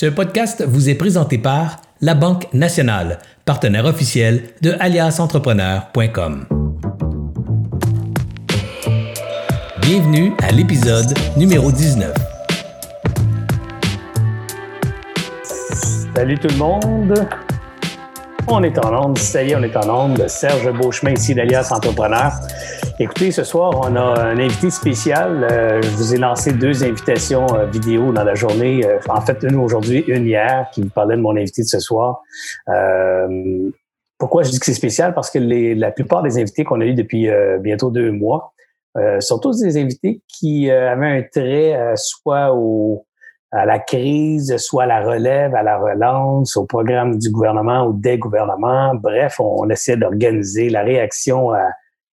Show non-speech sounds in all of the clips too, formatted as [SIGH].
Ce podcast vous est présenté par La Banque Nationale, partenaire officiel de aliasentrepreneur.com. Bienvenue à l'épisode numéro 19. Salut tout le monde. On est en onde. Ça y est, on est en onde. Serge Beauchemin ici d'Alias Entrepreneur. Écoutez, ce soir, on a un invité spécial. Euh, je vous ai lancé deux invitations euh, vidéo dans la journée. Euh, en fait, une aujourd'hui, une hier, qui vous parlait de mon invité de ce soir. pourquoi je dis que c'est spécial? Parce que la plupart des invités qu'on a eus depuis bientôt deux mois sont tous des invités qui avaient un trait soit au, à la crise, soit à la relève, à la relance, au programme du gouvernement ou des gouvernements. Bref, on, on essaie d'organiser la réaction à,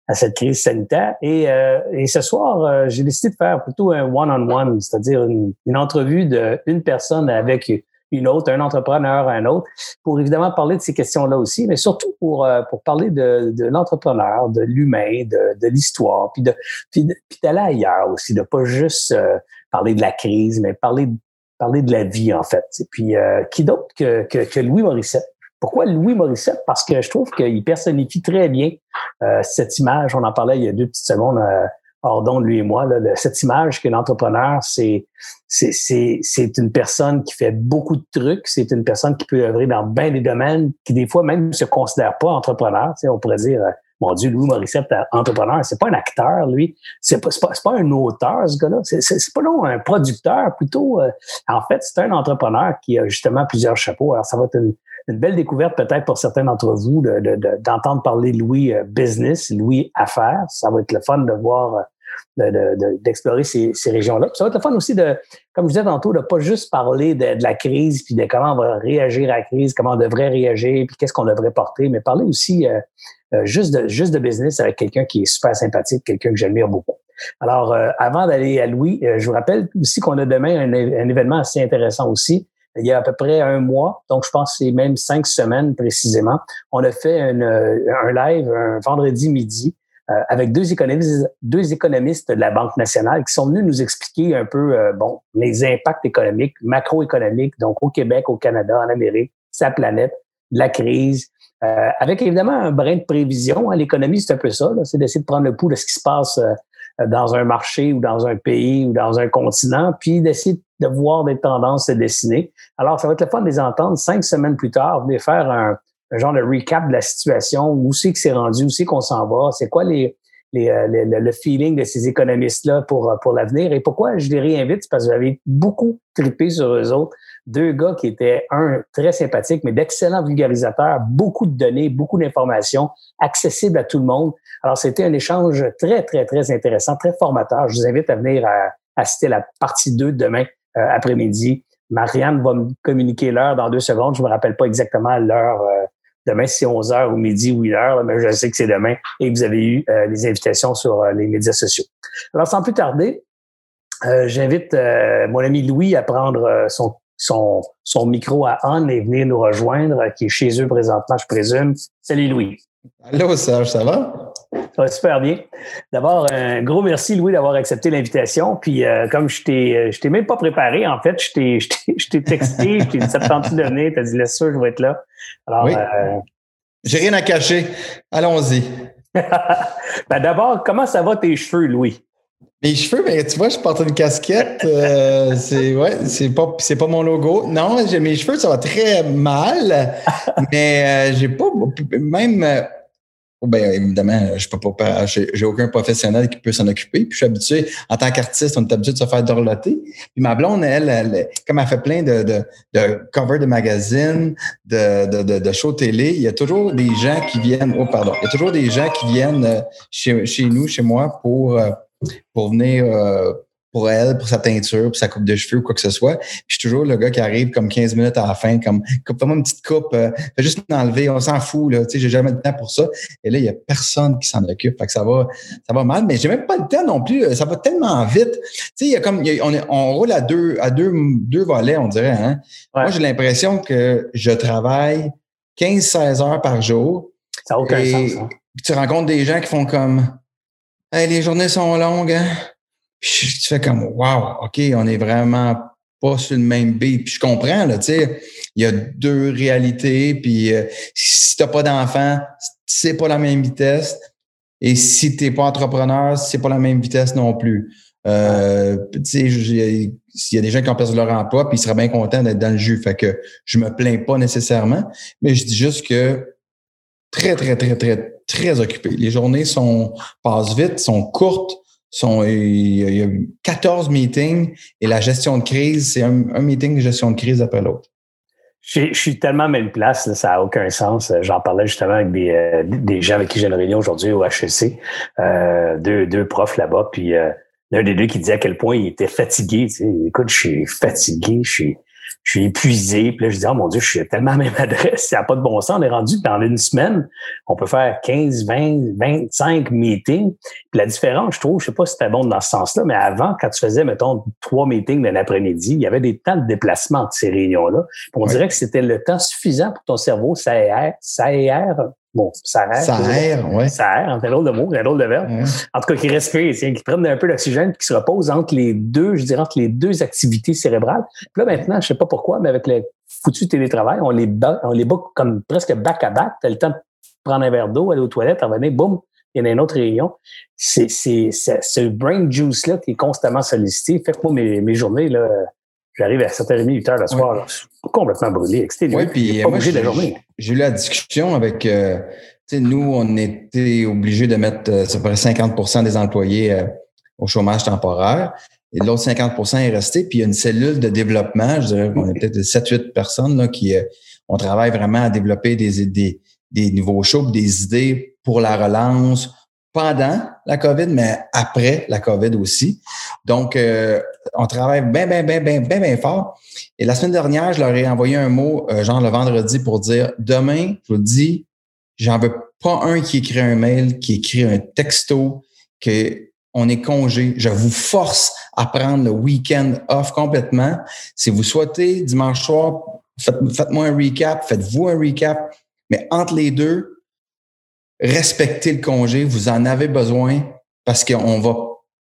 à cette crise sanitaire. Et, euh, et ce soir, euh, j'ai décidé de faire plutôt un one-on-one, c'est-à-dire une, une entrevue d'une personne avec une autre, un entrepreneur, un autre, pour évidemment parler de ces questions-là aussi, mais surtout pour, euh, pour parler de, l'entrepreneur, de l'humain, de, de l'histoire, puis de puis d'aller ailleurs aussi, de pas juste parler de la crise, mais parler parler de la vie en fait. Et puis qui d'autre que, que, Louis Morissette? Pourquoi Louis Morissette? Parce que je trouve qu'il personnifie très bien euh, cette image. On en parlait il y a deux petites secondes euh, hors lui et moi. Là, cette image que l'entrepreneur, c'est c'est une personne qui fait beaucoup de trucs. C'est une personne qui peut œuvrer dans bien des domaines, qui des fois même ne se considère pas entrepreneur. Tu sais, on pourrait dire, euh, mon Dieu, Louis Morissette, entrepreneur, c'est pas un acteur, lui. C'est pas, pas, pas un auteur, ce gars-là. C'est pas non un producteur, plutôt. Euh, en fait, c'est un entrepreneur qui a justement plusieurs chapeaux. Alors, ça va être une, une belle découverte peut-être pour certains d'entre vous d'entendre de, parler Louis euh, Business, Louis Affaires. Ça va être le fun de voir, euh, d'explorer ces, ces régions-là. Ça va être le fun aussi de, comme je disais tantôt, de pas juste parler de, la crise, puis de comment on va réagir à la crise, comment on devrait réagir, puis qu'est-ce qu'on devrait porter, mais parler aussi euh, juste, de, juste de business avec quelqu'un qui est super sympathique, quelqu'un que j'admire beaucoup. Alors, avant d'aller à Louis, je vous rappelle aussi qu'on a demain un, un, événement assez intéressant aussi il y a à peu près un mois, donc je pense c'est même cinq semaines précisément, on a fait euh, un live un vendredi midi euh, avec deux économistes, deux économistes de la Banque nationale qui sont venus nous expliquer un peu euh, bon les impacts économiques, macroéconomiques, donc au Québec, au Canada, en Amérique, sa planète, la crise, avec évidemment un brin de prévision. Hein, l'économie, c'est un peu ça, c'est d'essayer de prendre le pouls de ce qui se passe dans un marché ou dans un pays ou dans un continent, puis d'essayer de voir des tendances se dessiner. Alors, ça va être le fun de les entendre cinq semaines plus tard, venir faire un, genre de recap de la situation, où c'est que c'est rendu, où c'est qu'on s'en va, c'est quoi les, les, euh, le feeling de ces économistes-là pour, pour l'avenir. Et pourquoi je les réinvite, c'est parce que j'avais beaucoup trippé sur eux autres. Deux gars qui étaient, un, très sympathiques, mais d'excellents vulgarisateurs, beaucoup de données, beaucoup d'informations, accessibles à tout le monde. Alors, c'était un échange très, très, très intéressant, très formateur. Je vous invite à venir à, assister à la partie 2 demain euh, après-midi. Marianne va me communiquer l'heure dans deux secondes. Je me rappelle pas exactement l'heure. Euh, demain, c'est 11 heures ou midi ou 1 heure, mais je sais que c'est demain et vous avez eu euh, les invitations sur les médias sociaux. Alors, sans plus tarder, j'invite mon ami Louis à prendre son, son, son micro à on et venir nous rejoindre, qui est chez eux présentement, je présume. Salut Louis. Allô Serge, ça va? Ça va super bien. D'abord, un gros merci, Louis, d'avoir accepté l'invitation. Puis, euh, comme je t'ai, euh, je t'ai même pas préparé, en fait, je t'ai, [LAUGHS] je t'ai, texté, je t'ai dit, ça te tente de venir? T'as dit, laisse ça, je vais être là. Alors, oui. euh, J'ai rien à cacher. Allons-y. [LAUGHS] ben, d'abord, comment ça va tes cheveux, Louis? Mes cheveux, ben, tu vois, je porte une casquette. Euh, c'est ouais, c'est pas c'est pas mon logo. Non, mes cheveux, ça va très mal. [LAUGHS] mais euh, j'ai pas même Oh, ben, évidemment, je peux pas, j'ai aucun professionnel qui peut s'en occuper. Puis je suis habitué, en tant qu'artiste, on est habitué de se faire dorloter. Puis ma blonde, elle, elle, comme elle fait plein de, de, de covers de magazines, de, de, de, shows télé, il y a toujours des gens qui viennent, oh pardon, il y a toujours des gens qui viennent euh, chez, chez nous, chez moi, pour, euh, pour venir euh, pour elle, pour sa teinture, pour sa coupe de cheveux ou quoi que ce soit. Puis je suis toujours le gars qui arrive comme 15 minutes à la fin, comme coupe-moi une petite coupe, euh, fais juste m'enlever, on s'en fout, là, tu sais, j'ai jamais le temps pour ça. Et là, il y a personne qui s'en occupe. Fait que ça va, ça va mal, mais j'ai même pas le temps non plus. Ça va tellement vite. Tu sais, il y a comme, on, est, on roule à deux, à deux, deux volets, on dirait, hein. Moi, j'ai l'impression que je travaille 15-16 heures par jour. Ça n'a aucun sens. Hein? Tu rencontres des gens qui font comme, hey, les journées sont longues, hein? Tu fais comme wow, OK, on est vraiment pas sur le même beat. Puis je comprends, là, tu sais, il y a deux réalités, puis euh, si t'as pas d'enfant, c'est pas la même vitesse. Et si t'es pas entrepreneur, c'est pas la même vitesse non plus. Euh, tu sais, il y a des gens qui ont perdu leur emploi, puis ils seraient bien contents d'être dans le jus. Fait que je me plains pas nécessairement, mais je dis juste que très, très, très, très, très occupé. Les journées sont passent vite, sont courtes. Il y a 14 meetings et la gestion de crise, c'est un, meeting de gestion de crise après l'autre. Je, suis tellement à même place, ça n'a aucun sens. J'en parlais justement avec des, euh, des gens avec qui j'ai une réunion aujourd'hui au HEC, euh, deux, profs là-bas, puis euh, l'un des deux qui disait à quel point il était fatigué. Écoute, je suis fatigué, je suis, je suis épuisé. Puis là, je dis, oh mon Dieu, je suis tellement à même [LAUGHS] adresse. Il n'y a pas de bon sens. On est rendu dans une semaine, on peut faire 15, 20, 25 meetings. Puis la différence, je trouve, je sais pas si c'était bon dans ce sens-là, mais avant, quand tu faisais, mettons, trois meetings d'un après-midi, il y avait des temps de déplacement de ces réunions-là. on dirait que c'était le temps suffisant pour ton cerveau ça s'aère, Bon, ça aère. Ça aère, oui. Ça aère, un drôle de mot, un drôle de verbe. En tout cas, qui respire, qui prennent un peu d'oxygène, qui se repose entre les deux, je dirais, entre les deux activités cérébrales. Puis là, maintenant, je sais pas pourquoi, mais avec le foutu télétravail, on les bat, on les bat comme presque back à back. Tu as le temps de prendre un verre d'eau, aller aux toilettes, revenir, boum, il y en a une autre réunion. C'est, c'est, ce brain juice-là qui est constamment sollicité. Fait que moi, mes, mes journées, là, J'arrive à 7h30, 8h le soir, je suis complètement brûlé, excité. Oui, puis. J'ai eu la discussion avec, euh, tu sais, nous, on était obligés de mettre euh, à peu près 50% des employés euh, au chômage temporaire. Et l'autre 50% est resté. Puis il y a une cellule de développement, je dirais qu'on est peut-être 7-8 personnes là, qui on travaille vraiment à développer des, des, des nouveaux shows, des idées pour la relance, pendant la COVID, mais après la COVID aussi. Donc, euh, on travaille bien, bien, bien, bien, bien, bien fort. Et la semaine dernière, je leur ai envoyé un mot, euh, genre le vendredi, pour dire demain, je vous dis, j'en veux pas un qui écrit un mail, qui écrit un texto, que on est congé. Je vous force à prendre le week-end off complètement. Si vous souhaitez, dimanche soir, faites-moi un recap, faites-vous un recap. Mais entre les deux, respectez le congé, vous en avez besoin parce qu'on va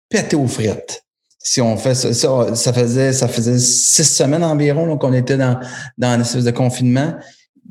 péter aux frites. Si on fait ça, ça, faisait ça faisait six semaines environ qu'on était dans, dans une espèce de confinement,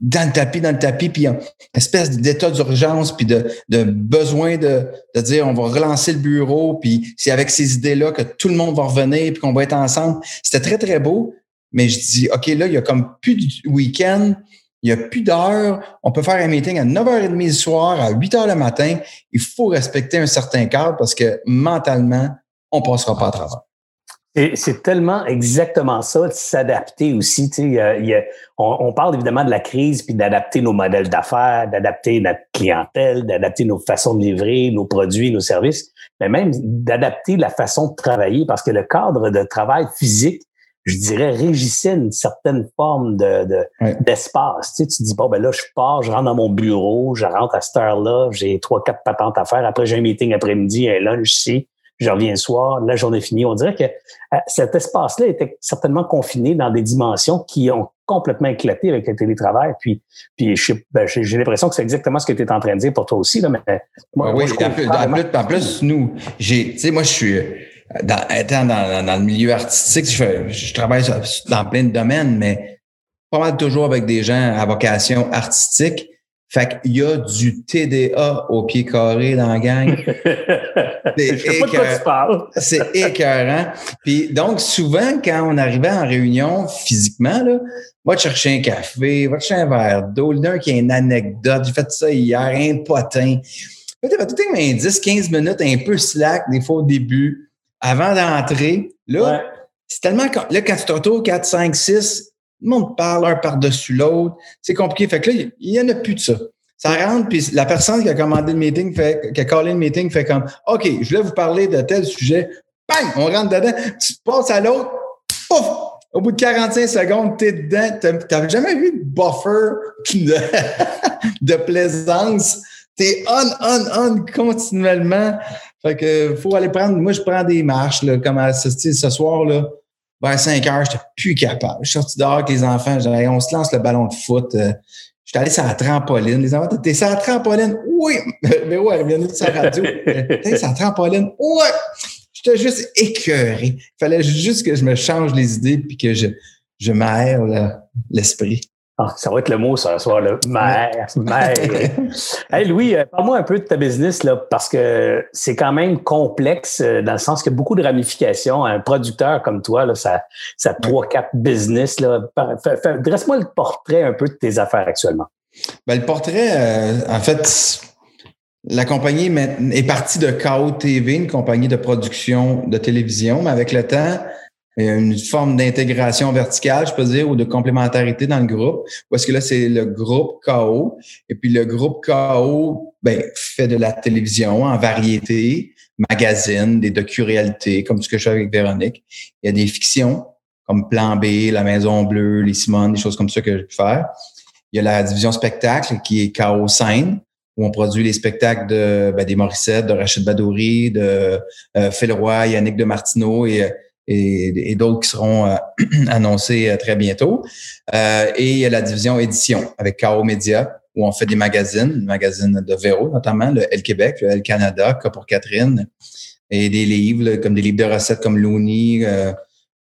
dans le tapis, dans le tapis, puis une espèce d'état d'urgence, puis de, de besoin de, de dire on va relancer le bureau, puis c'est avec ces idées-là que tout le monde va revenir, puis qu'on va être ensemble. C'était très, très beau, mais je dis, OK, là, il y a comme plus de week-end, il n'y a plus d'heures. On peut faire un meeting à 9h30 le soir, à 8h le matin. Il faut respecter un certain cadre parce que mentalement, on ne passera pas à travers. C'est tellement exactement ça, de s'adapter aussi. Tu sais, on, parle évidemment de la crise, puis d'adapter nos modèles d'affaires, d'adapter notre clientèle, d'adapter nos façons de livrer, nos produits, nos services, mais même d'adapter la façon de travailler, parce que le cadre de travail physique je dirais, régissait une certaine forme de, d'espace. Tu, sais, tu dis, bon, ben là, je pars, je rentre dans mon bureau, je rentre à cette heure-là, j'ai trois, quatre patentes à faire. Après, j'ai un meeting après-midi, un lunch ici, je reviens le soir, la journée finie. On dirait que euh, cet espace-là était certainement confiné dans des dimensions qui ont complètement éclaté avec le télétravail. Puis, puis ben, j'ai l'impression que c'est exactement ce que tu es en train de dire pour toi aussi. Là, mais moi, oui, en, plus, en, plus, nous, j'ai, tu sais, moi, je suis dans, étant dans, dans, le milieu artistique, je, je, travaille dans plein de domaines, mais pas mal toujours avec des gens à vocation artistique. Fait qu'il y a du TDA au pied carré dans la gang. C'est écœurant. Puis donc, souvent, quand on arrivait en réunion physiquement, là, va te chercher un café, va te chercher un verre d'eau, d'un qui a une anecdote, j'ai fait ça hier, un potin. Peut-être tout 10, 15 minutes, un peu slack, des fois au début avant d'entrer, là, c'est tellement. Là, quand tu te retrouves 4, 5, 6, le monde parle un par-dessus l'autre. C'est compliqué. Fait que là, il n'y en a plus de ça. Ça rentre, puis la personne qui a commandé le meeting, fait, qui a callé le meeting, fait comme OK, je voulais vous parler de tel sujet. Bang! On rentre dedans. Tu passes à l'autre. Pouf! Au bout de 45 secondes, tu es dedans. Tu n'avais jamais vu de buffer [LAUGHS] de, de plaisance. Tu es on, on, on continuellement. Fait que faut aller prendre. Moi, je prends des marches, là, comme à ce, ce soir, là, vers 5 heures, j'étais plus capable. Je suis sorti dehors avec les enfants, on se lance le ballon de foot. Euh, J'étais allé sur la trampoline. Les enfants, t'es sur la trampoline? Oui! [LAUGHS] Mais ouais, bienvenue sur la radio. T'es sur la trampoline? Ouais! J'étais juste écœuré. Il fallait juste que je me change les idées puis que je, je m'aère l'esprit. Ah, ça va être le mot ce soir, là. Mère, mère. [LAUGHS] hey Louis, euh, parle-moi un peu de ta business, là, parce que c'est quand même complexe euh, dans le sens qu'il y a beaucoup de ramifications. Un producteur comme toi, là, ça, ça a trois, quatre business. Là. Dresse-moi le portrait un peu de tes affaires actuellement. Ben, le portrait, euh, en fait, la compagnie est partie de KO TV, une compagnie de production de télévision, mais avec le temps, une forme d'intégration verticale, je peux dire, ou de complémentarité dans le groupe. Parce que là, c'est le groupe KO. Et puis le groupe KO ben, fait de la télévision en variété, magazine, des docu-réalités, comme ce que je fais avec Véronique. Il y a des fictions, comme Plan B, La Maison Bleue, Les Simone, des choses comme ça que je peux faire. Il y a la division spectacle qui est KO Scène, où on produit les spectacles de ben, des Morissette, de Rachid Badouri, de euh, Phil Roy, Yannick de Martineau et et, d'autres qui seront euh, [CLEARS THROAT] annoncés euh, très bientôt. Euh, et il y a la division édition avec Caro Media, où on fait des magazines, le magazine de Véro notamment, le El Québec, le El Canada, Cas pour Catherine, et des livres comme des livres de recettes comme Looney,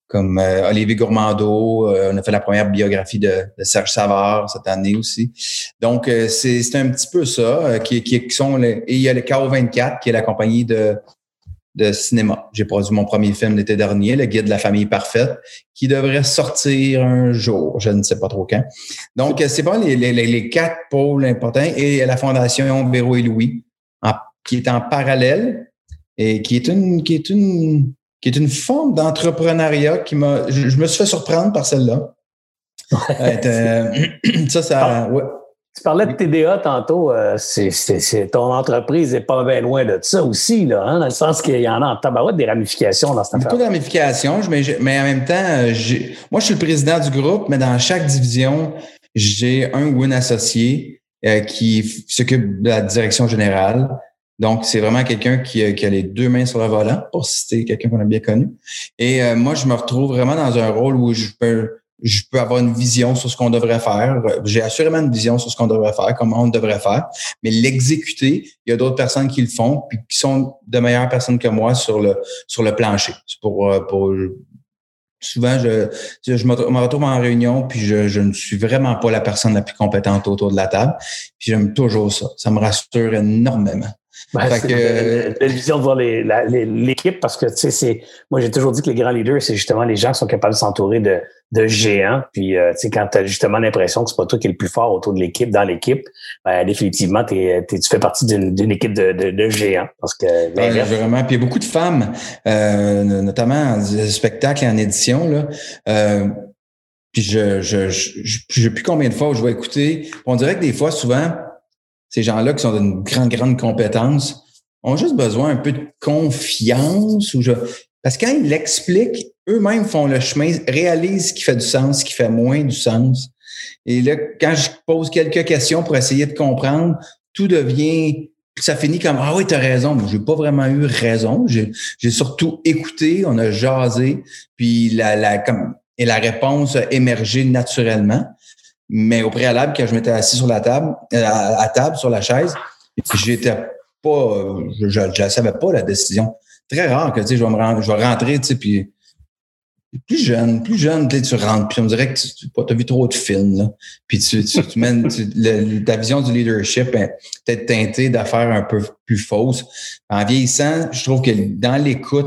comme Olivier Gourmando. on a fait la première biographie de, Serge Savard cette année aussi. Donc, c'est un petit peu ça qui, qui, sont... Les, et il y a le Caro 24, qui est la compagnie de de cinéma. J'ai produit mon premier film l'été dernier, Le Guide de la famille parfaite, qui devrait sortir un jour, je ne sais pas trop quand. Donc, c'est pas les, les, les, quatre pôles importants et la Fondation Véro et Louis, qui est en parallèle et qui est une, qui est une, qui est une forme d'entrepreneuriat qui m'a, je, me suis fait surprendre par celle-là. Euh, [CLEARS THROAT] ça, ça, ouais. Tu parlais de TDA tantôt. Euh, c'est, ton entreprise n'est pas bien loin de ça aussi, là, hein, dans le sens qu'il y en a en tabarouette des ramifications dans cette affaire. Beaucoup de ramifications, mais, mais en même temps, euh, moi, je suis le président du groupe, mais dans chaque division, j'ai un ou une associé euh, qui s'occupe de la direction générale. Donc, c'est vraiment quelqu'un qui, qui, a les deux mains sur le volant, pour citer quelqu'un qu'on a bien connu. Et moi, je me retrouve vraiment dans un rôle où je peux je peux avoir une vision sur ce qu'on devrait faire. J'ai assurément une vision sur ce qu'on devrait faire, comment on devrait faire, mais l'exécuter, il y a d'autres personnes qui le font, puis qui sont de meilleures personnes que moi sur le sur le plancher. Pour, euh, pour souvent je je me retrouve en réunion puis je, je ne suis vraiment pas la personne la plus compétente autour de la table. Puis j'aime toujours ça. Ça me rassure énormément. Ben, c'est belle vision de voir l'équipe parce que, tu sais, c'est, moi, j'ai toujours dit que les grands leaders, c'est justement les gens qui sont capables de s'entourer de, de géants. Puis, euh, tu sais, quand tu as justement l'impression que c'est pas toi qui es le plus fort autour de l'équipe, dans l'équipe, ben, définitivement, t'es, tu fais partie d'une, équipe de, de, géants. Parce que, vraiment. Puis, il y a beaucoup de femmes, euh, notamment en spectacle et en édition, là. Euh, puis, je, je, je, je, je sais plus combien de fois où je vais écouter. On dirait que des fois, souvent, ces gens-là qui sont d'une grande, grande compétence ont juste besoin un peu de confiance ou je, parce que quand ils l'expliquent, eux-mêmes font le chemin, réalisent ce qui fait du sens, ce qui fait moins du sens. Et là, quand je pose quelques questions pour essayer de comprendre, tout devient ça finit comme ah oui, tu as raison, mais j'ai pas vraiment eu raison. J'ai, j'ai surtout écouté, on a jasé, puis la, la comme et la réponse a émergé naturellement. Mais au préalable, quand je m'étais assis sur la table, euh, à, table, sur la chaise, j'étais pas, je ne savais pas la décision. Très rare que, tu sais, je vais me je rentrer, tu sais, puis plus jeune, plus jeune, tu rentres, puis on dirait que tu as vu trop de films. Puis tu mènes, ta vision du leadership est peut-être teintée d'affaires un peu plus fausses. En vieillissant, je trouve que dans l'écoute,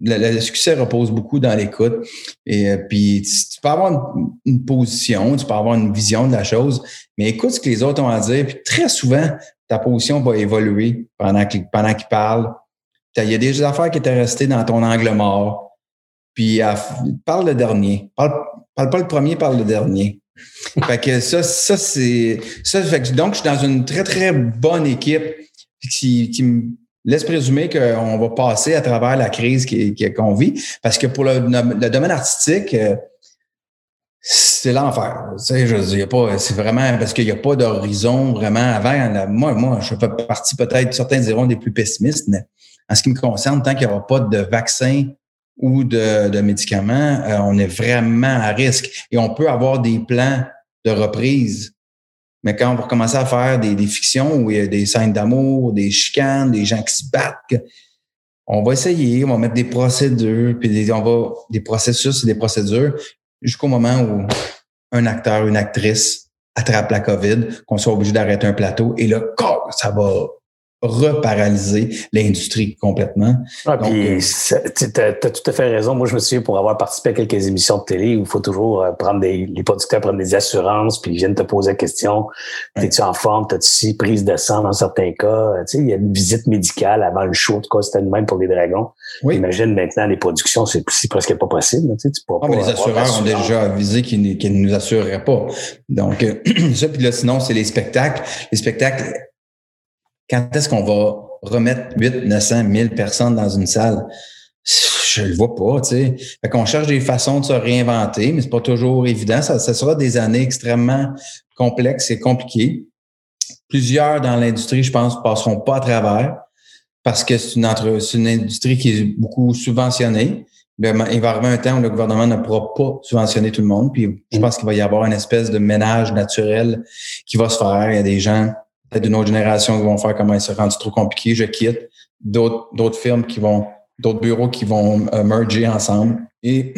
le, succès repose beaucoup dans l'écoute. Et euh, puis, tu, peux avoir une, position, tu peux avoir une vision de la chose, mais écoute ce que les autres ont à dire. Puis très souvent, ta position va évoluer pendant qu'ils pendant qu'ils parlent. Il y a des affaires qui étaient restées dans ton angle mort. Puis parle le dernier. Parle, parle pas le premier, parle le dernier. [LAUGHS] fait que ça, ça c'est. Ça, fait que, donc, je suis dans une très, très bonne équipe qui, qui me laisse présumer qu'on va passer à travers la crise qu'on vit. Parce que pour le, domaine artistique, euh, c'est l'enfer. C'est vraiment parce qu'il n'y a pas d'horizon vraiment avant. moi, moi, je fais partie peut-être, certains diront des plus pessimistes, mais en ce qui me concerne, tant qu'il n'y aura pas de vaccin ou de, médicaments, euh, on est vraiment à risque. Et on peut avoir des plans de reprise mais quand on va commencer à faire des, fictions où il y a des scènes d'amour, des chicanes, des gens qui se battent, on va essayer, on va mettre des procédures, puis des, on va des processus et des procédures jusqu'au moment où un acteur, une actrice attrape la COVID, qu'on soit obligé d'arrêter un plateau, et là, ça va reparalyser l'industrie complètement. Ah, puis, tu as, tout à fait raison. Moi, je me souviens pour avoir participé à quelques émissions de télé où il faut toujours euh, prendre des, les producteurs prennent des assurances, puis ils viennent te poser la question, es-tu en forme, t'as-tu prise de sang dans certains cas? Tu sais, il y a une visite médicale avant le show, en tout cas, c'était le même pour les dragons. Oui. Imagine maintenant les productions, c'est presque pas possible. Tu sais, tu ah, les assureurs ont déjà avisé qu'ils ne nous assureraient pas. Donc, [CLEARS THROAT] ça, puis là, sinon, c'est les spectacles. Les spectacles, quand est-ce qu'on va remettre 8, 900, 1000 personnes dans une salle? Je le vois pas, tu sais. Fait qu'on cherche des façons de se réinventer, mais c'est pas toujours évident. Ça, ça sera des années extrêmement complexes et compliquées. Plusieurs dans l'industrie, je pense, passeront pas à travers parce que c'est une, entre, une industrie qui est beaucoup subventionnée. il va arriver un temps où le gouvernement ne pourra pas subventionner tout le monde. Puis je mm. pense qu'il va y avoir une espèce de ménage naturel qui va se faire. Il y a des gens peut-être d'une autre génération qui vont faire comment se rendu trop compliqué, je quitte. D'autres, d'autres firmes qui vont, d'autres bureaux qui vont euh, merger ensemble. Et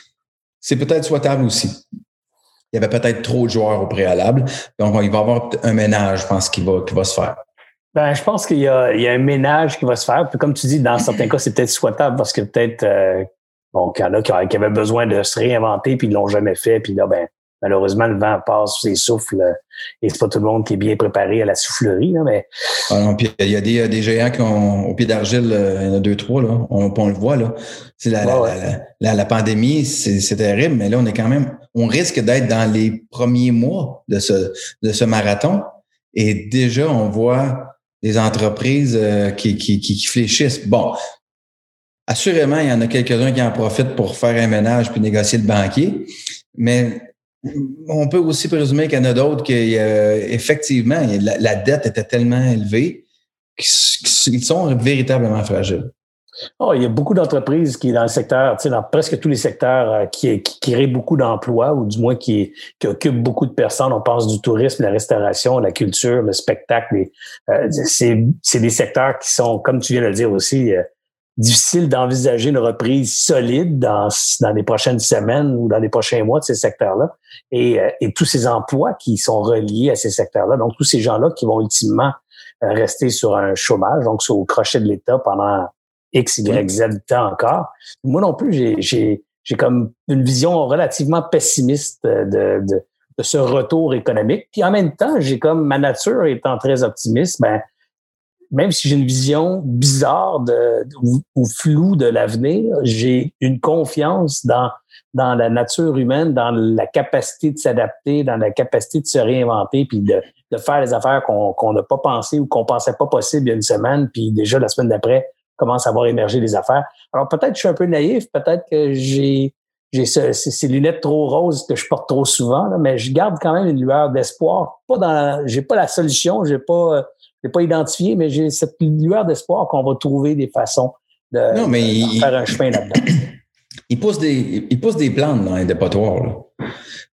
[CLEARS THROAT] c'est peut-être souhaitable aussi. Il y avait peut-être trop de joueurs au préalable. Donc, il va y avoir un ménage, je pense, qui va, qui va se faire. Ben, je pense qu'il y y a un ménage qui va se faire. Puis comme tu dis, dans certains cas, c'est peut-être souhaitable parce que peut-être euh, bon, qu'il y en a qui, avaient besoin de se réinventer puis ils l'ont jamais fait. Puis là, ben, malheureusement, le vent passe sous ses souffles euh, et c'est pas tout le monde qui est bien préparé à la soufflerie. Là, mais... Ah il y a des, des, géants qui ont au pied d'argile, euh, il y en a deux, trois, là. On, on le voit. Là. C'est la, la, la, pandémie, c'est terrible, mais là, on est quand même. On risque d'être dans les premiers mois de ce, de ce marathon. Et déjà, on voit des entreprises euh, qui, qui, qui, qui fléchissent. Bon, Assurément, il y en a quelques-uns qui en profitent pour faire un ménage puis négocier le banquier. Mais on peut aussi présumer qu'il y en a d'autres qui, euh, effectivement, la, dette était tellement élevée qu'ils sont véritablement fragiles. Oh, il y a beaucoup d'entreprises qui, dans le secteur, tu dans presque tous les secteurs, euh, qui, créent beaucoup d'emplois ou du moins qui, occupent beaucoup de personnes. On pense du tourisme, la restauration, la culture, le spectacle. Euh, c'est des secteurs qui sont, comme tu viens de le dire aussi, difficile d'envisager une reprise solide dans, dans les prochaines semaines ou dans les prochains mois de ces secteurs-là. Et, euh, et tous ces emplois qui sont reliés à ces secteurs-là. Donc, tous ces gens-là qui vont ultimement euh, rester sur un chômage, donc sur au crochet de l'État pendant X, Y, Z temps encore. Moi non plus, j'ai comme une vision relativement pessimiste de, de, de ce retour économique. Puis en même temps, j'ai comme ma nature étant très optimiste, ben, même si j'ai une vision bizarre de, ou, floue de l'avenir, j'ai une confiance dans, dans la nature humaine, dans la capacité de s'adapter, dans la capacité de se réinventer, puis de, de faire les affaires qu'on n'a pas pensé ou qu'on pensait pas possible il y a une semaine, puis déjà la semaine d'après, commence à voir émerger des affaires. Alors peut-être que je suis un peu naïf, peut-être que j'ai j'ai ces lunettes trop roses que je porte trop souvent, mais je garde quand même une lueur d'espoir. Pas dans, j'ai pas la solution, j'ai pas l'ai pas identifié, mais j'ai cette lueur d'espoir qu'on va trouver des façons de, faire un chemin là-dedans. [CLEARS THROAT] Il pousse des, il pousse des plantes dans les dépotoirs.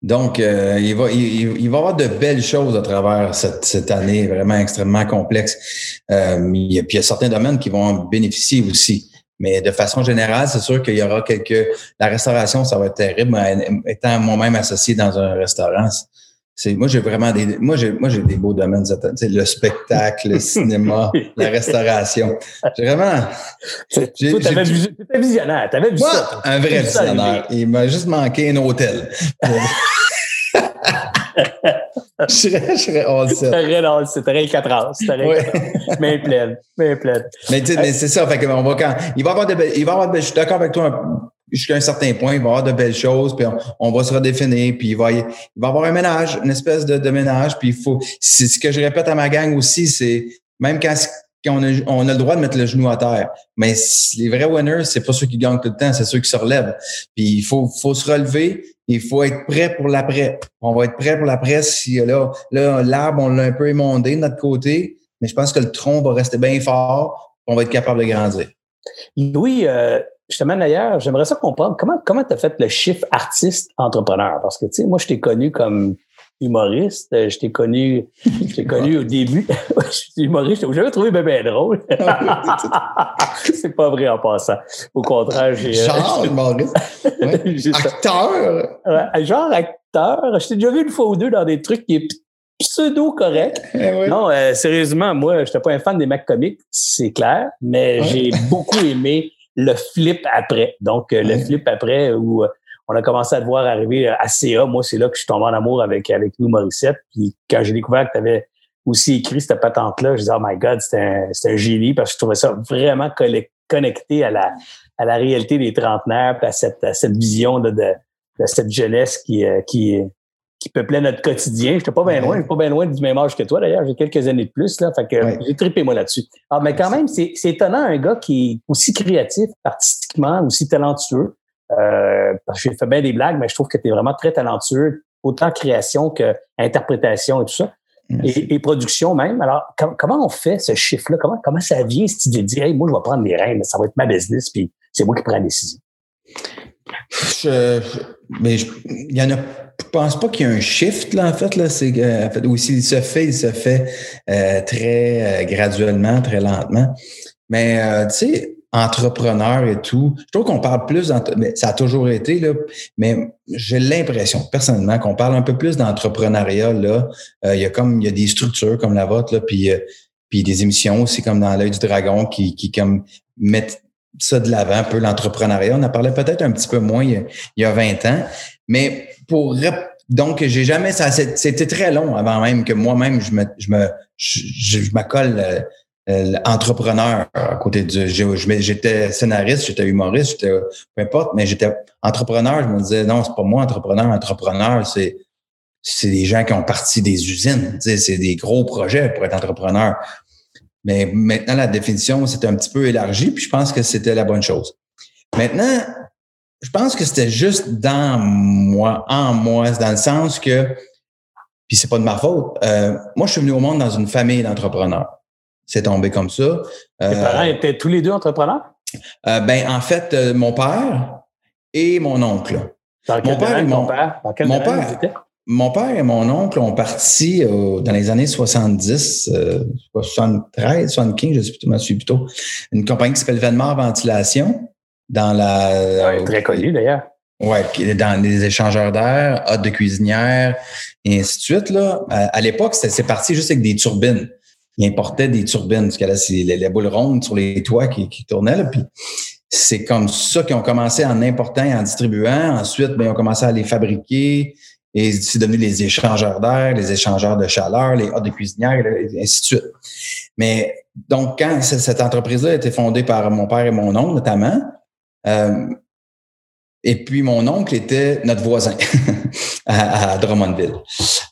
Donc, euh, il, va, il, va y avoir de belles choses à travers cette, cette année vraiment extrêmement complexe. Euh, il y a, puis il y a certains domaines qui vont en bénéficier aussi. Mais de façon générale, c'est sûr qu'il y aura quelques. La restauration, ça va être terrible. Étant moi-même associé dans un restaurant, moi j'ai vraiment des moi j'ai moi j'ai des beaux domaines le spectacle le [LAUGHS] cinéma la restauration j'ai vraiment tu t'avais visionnaire t'avais vu moi, ça un vrai visionnaire il m'a juste manqué un hôtel [LAUGHS] je serais, je serais all set. C'était 4 heures. C'était Mais pleine. Mais pleine. Mais, mais c'est ça. Fait que on va quand, il va avoir de il va avoir de, je suis d'accord avec toi jusqu'à un certain point, il va y avoir de belles choses, puis on, va se redéfinir, puis il va, il va y avoir un ménage, une espèce de, de ménage, puis il faut. C'est ce que je répète à ma gang aussi, c'est même quand, on, a, on a le droit de mettre le genou à terre, mais les vrais winners, c'est pas ceux qui gagnent tout le temps, c'est ceux qui se relèvent. Puis il faut, faut se relever, il faut être prêt pour l'après. On va être prêt pour l'après si là, là l'arbre, on l'a un peu émondé de notre côté, mais je pense que le tronc va rester bien fort, on va être capable de grandir. Louis, euh, justement d'ailleurs, j'aimerais ça comprendre comment comment tu as fait le chiffre artiste entrepreneur? Parce que tu sais moi je t'ai connu comme humoriste. Euh, je t'ai connu, je connu au début. [LAUGHS] je suis humoriste. Je jamais trouvé bien, drôle. [LAUGHS] c'est pas vrai en passant. Au contraire, j'ai. Euh, genre [LAUGHS] humoriste. acteur. genre acteur. Je t'ai déjà vu une fois ou deux dans des trucs qui est pseudo correct. Eh non, euh, sérieusement, moi, je n'étais pas un fan des mecs comiques, c'est clair, mais j'ai beaucoup aimé le flip après. Donc, le flip après où on a commencé à te voir arriver à CA. Moi, c'est là que je suis tombé en amour avec, avec nous, Morissette. Puis quand j'ai découvert que tu avais aussi écrit cette patente-là, je disais, oh my God, c'est un, un, génie parce que je trouvais ça vraiment connecté à la, à la réalité des trentenaires, à cette, à cette vision de, de, cette jeunesse qui, euh, qui, qui peuplait notre quotidien. Je n'étais pas bien loin, pas bien loin du même âge que toi d'ailleurs. J'ai quelques années de plus, là. Fait que j'ai trippé moi là-dessus. Ah, mais quand même, c'est étonnant un gars qui est aussi créatif artistiquement, aussi talentueux. Euh, j'ai fait bien des blagues, mais je trouve que tu es vraiment très talentueux, autant création que interprétation et tout ça. Et, production même. Alors, comment on fait ce chiffre-là? Comment, comment ça vient cette idée de dire, hey, moi, je vais prendre les rênes, ça va être ma business, puis c'est moi qui prends la décision? Je, mais il y en a, je pense pas qu'il y a un shift, là, en fait, là. C'est, en fait, ou s'il se fait, il se fait euh, très euh, graduellement, très lentement. Mais, euh, tu sais, entrepreneur et tout. Je trouve qu'on parle plus, mais ça a toujours été, là, mais j'ai l'impression, personnellement, qu'on parle un peu plus d'entrepreneuriat. Là. Euh, il y a comme il y a des structures comme la vôtre, là, puis, euh, puis des émissions aussi comme dans l'œil du dragon qui, qui comme mettent ça de l'avant, un peu l'entrepreneuriat. On en parlait peut-être un petit peu moins il y a, 20 ans. Mais pour donc, j'ai jamais, ça, c'était très long avant même que moi-même, je me, je me, je, m'accole euh, euh, entrepreneur à côté du. J'étais scénariste, j'étais humoriste, j'étais peu importe, mais j'étais entrepreneur. Je me disais non, c'est pas moi entrepreneur. Entrepreneur, c'est c'est des gens qui ont parti des usines. C'est des gros projets pour être entrepreneur. Mais maintenant, la définition, c'était un petit peu élargi, puis je pense que c'était la bonne chose. Maintenant, je pense que c'était juste dans moi, en moi, dans le sens que, puis c'est pas de ma faute. Euh, moi, je suis venu au monde dans une famille d'entrepreneurs c'est tombé comme ça. Tes euh, parents étaient tous les deux entrepreneurs? Euh, ben, en fait, mon père et mon oncle. Dans mon père, et mon, père? Dans quel mon père, mon père et mon oncle ont parti dans les années 70, 73, 75, je sais plus, je suis plutôt, une compagnie qui s'appelle Venmar Ventilation dans la. très connue d'ailleurs. Oui, dans les échangeurs d'air, hôtes de cuisinière, et ainsi de suite. Là. À, l'époque, c'est parti juste avec des turbines il importait des turbines, parce que là, c'est les, boules rondes sur les toits qui, tournaient. Là, puis c'est comme ça qu'ils ont commencé en important et en distribuant. Ensuite, ben, ils ont commencé à les fabriquer. Et c'est devenu les échangeurs d'air, les échangeurs de chaleur, les hôtes de cuisinière, et ainsi de suite. Mais donc, quand cette entreprise-là a été fondée par mon père et mon oncle, notamment, euh, et puis, mon oncle était notre voisin [LAUGHS] à, Drummondville.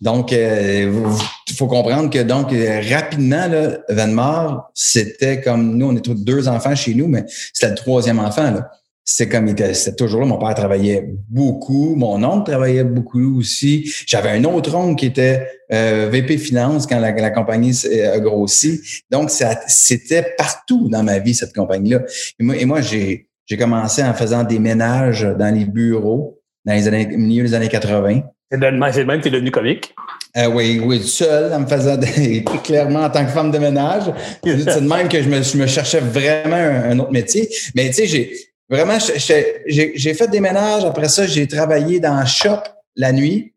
Donc, il euh, faut comprendre que donc rapidement, là, Venmar, c'était comme nous, on était deux enfants chez nous, mais c'était le troisième enfant. Là. C'était comme c'était toujours là. Mon père travaillait beaucoup, mon oncle travaillait beaucoup aussi. J'avais un autre oncle qui était euh, VP Finance quand la, la, compagnie a grossi. Donc, c'était partout dans ma vie, cette compagnie-là. Et moi, et moi j'ai j'ai commencé en faisant des ménages dans les bureaux dans les années, au milieu des années 80. C'est le même que tu es devenu comique? Euh, oui, oui, seul, en me faisant [LAUGHS] clairement en tant que femme de ménage. C'est de même que je me, je me cherchais vraiment un, autre métier. Mais tu sais, j'ai vraiment, j'ai fait des ménages. Après ça, j'ai travaillé dans shop la nuit.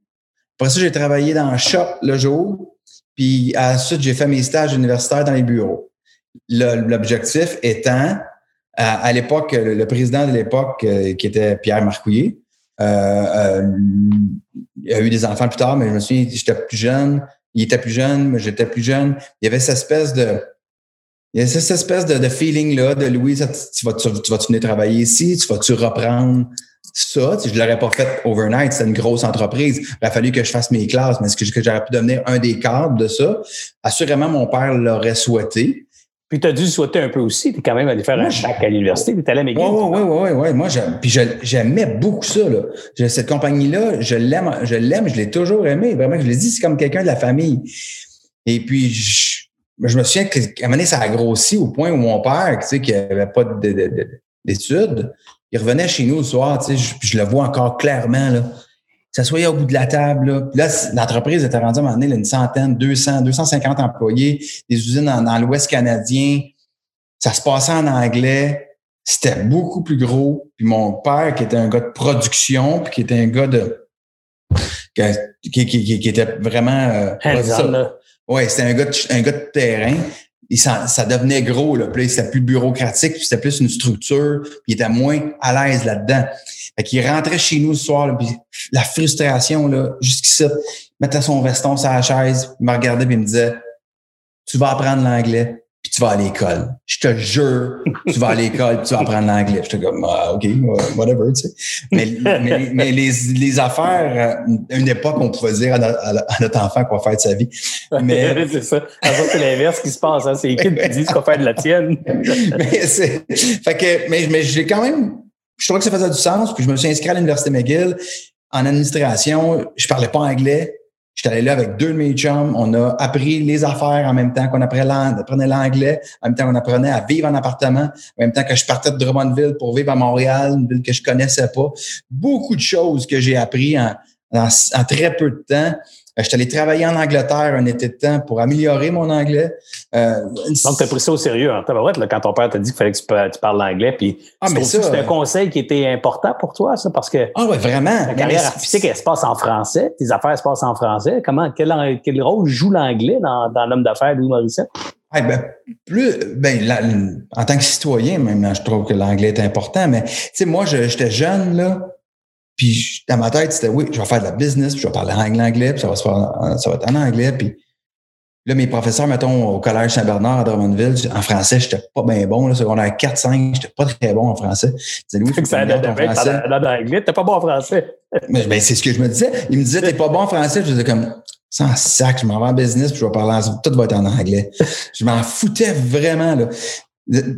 Après ça, j'ai travaillé dans shop le jour. Puis ensuite, j'ai fait mes stages universitaires dans les bureaux. L'objectif étant à, l'époque, le, président de l'époque, euh, qui était Pierre Marcouillet, euh, euh, il a eu des enfants plus tard, mais je me souviens, j'étais plus jeune, il était plus jeune, mais j'étais plus jeune. Il y avait cette espèce de, il y avait cette espèce de, feeling-là de Louise, tu vas, tu, vas venir travailler ici, tu vas-tu reprendre ça? je ne l'aurais pas fait overnight, c'est une grosse entreprise. Il a fallu que je fasse mes classes, mais est-ce que, j'aurais pu devenir un des cadres de ça? Assurément, mon père l'aurait souhaité. Puis tu as dû souhaiter un peu aussi. Tu es quand même allé faire un bac à l'université. Tu es allé à McGill. Oui, oui, oui, oui. Moi, puis j'aimais beaucoup ça. Là. Cette compagnie-là, je l'aime, je l'aime, je l'ai toujours aimé. Vraiment, je l'ai dit, c'est comme quelqu'un de la famille. Et puis, je, je me souviens qu'à un moment donné, ça a grossi au point où mon père, tu sais, qui n'avait pas d'études, il revenait chez nous le soir, tu sais, je, je le vois encore clairement, là. s'assoyait au bout de la table. Là, l'entreprise était rendue à un moment donné, une centaine, 200, 250 employés, des usines dans, l'Ouest canadien. Ça se passait en anglais. C'était beaucoup plus gros. Puis mon père, qui était un gars de production, puis qui était un gars de... qui, qui, qui, était vraiment... Euh, ouais, c'était un gars de, un gars de terrain ça, ça, devenait gros, là. Puis c'était plus bureaucratique, puis c'était plus une structure, puis il était moins à l'aise là-dedans. Fait qu'il rentrait chez nous ce soir, puis la frustration, là, jusqu'ici, mettait son veston sur la chaise, il me regardait puis il me disait Tu vas apprendre l'anglais tu vas à l'école. Je te jure, tu vas à l'école, tu vas apprendre l'anglais. J'étais comme, ah, OK, whatever, tu sais. Mais, mais, mais les, les, affaires, à une époque, on pouvait dire à, notre, enfant quoi faire de sa vie. Mais [LAUGHS] c'est ça. c'est l'inverse qui se passe. Hein. C'est les kids qui disent quoi faire de la tienne. [LAUGHS] mais c'est, fait que, mais, mais j'ai quand même, je trouvais que ça faisait du sens, puis je me suis inscrit à l'Université McGill en administration. Je parlais pas anglais. J'étais allé là avec deux de mes chums. On a appris les affaires en même temps qu'on apprenait l'anglais, en même temps qu'on apprenait à vivre en appartement, en même temps que je partais de Drummondville pour vivre à Montréal, une ville que je connaissais pas. Beaucoup de choses que j'ai appris en, en, très peu de temps. Euh, je suis allé travailler en Angleterre un été de temps pour améliorer mon anglais. Euh, Donc, tu as pris ça au sérieux, hein? là, quand ton père t'a dit qu'il fallait que tu, parles l'anglais. Puis, ah, c'est un conseil qui était important pour toi, ça, parce que. Ah, ouais, vraiment. Ta carrière artistique, elle se passe en français. Tes affaires se passent en français. Comment, quel, quel rôle joue l'anglais dans, dans l'homme d'affaires Louis Morissette? Ah, ben, plus, ben, en tant que citoyen, même, je trouve que l'anglais est important, mais, tu sais, moi, j'étais jeune, là, puis dans ma tête, c'était oui, je vais faire de la business, puis je vais parler anglais, puis ça va se faire, ça va être en anglais. Puis là, mes professeurs, mettons, au Collège Saint-Bernard à Drummondville, en français, j'étais pas bien bon. Là, secondaire 4-5, j'étais pas très bon en français. Ils disaient, oui, ça en français. Dans l'anglais, t'es pas bon en français. [LAUGHS] Mais ben, c'est ce que je me disais. Ils me disaient, t'es pas bon en français. Je disais comme, sans sac, je m'en vais en business, puis je vais parler en tout va être en anglais. je m'en foutais vraiment, là.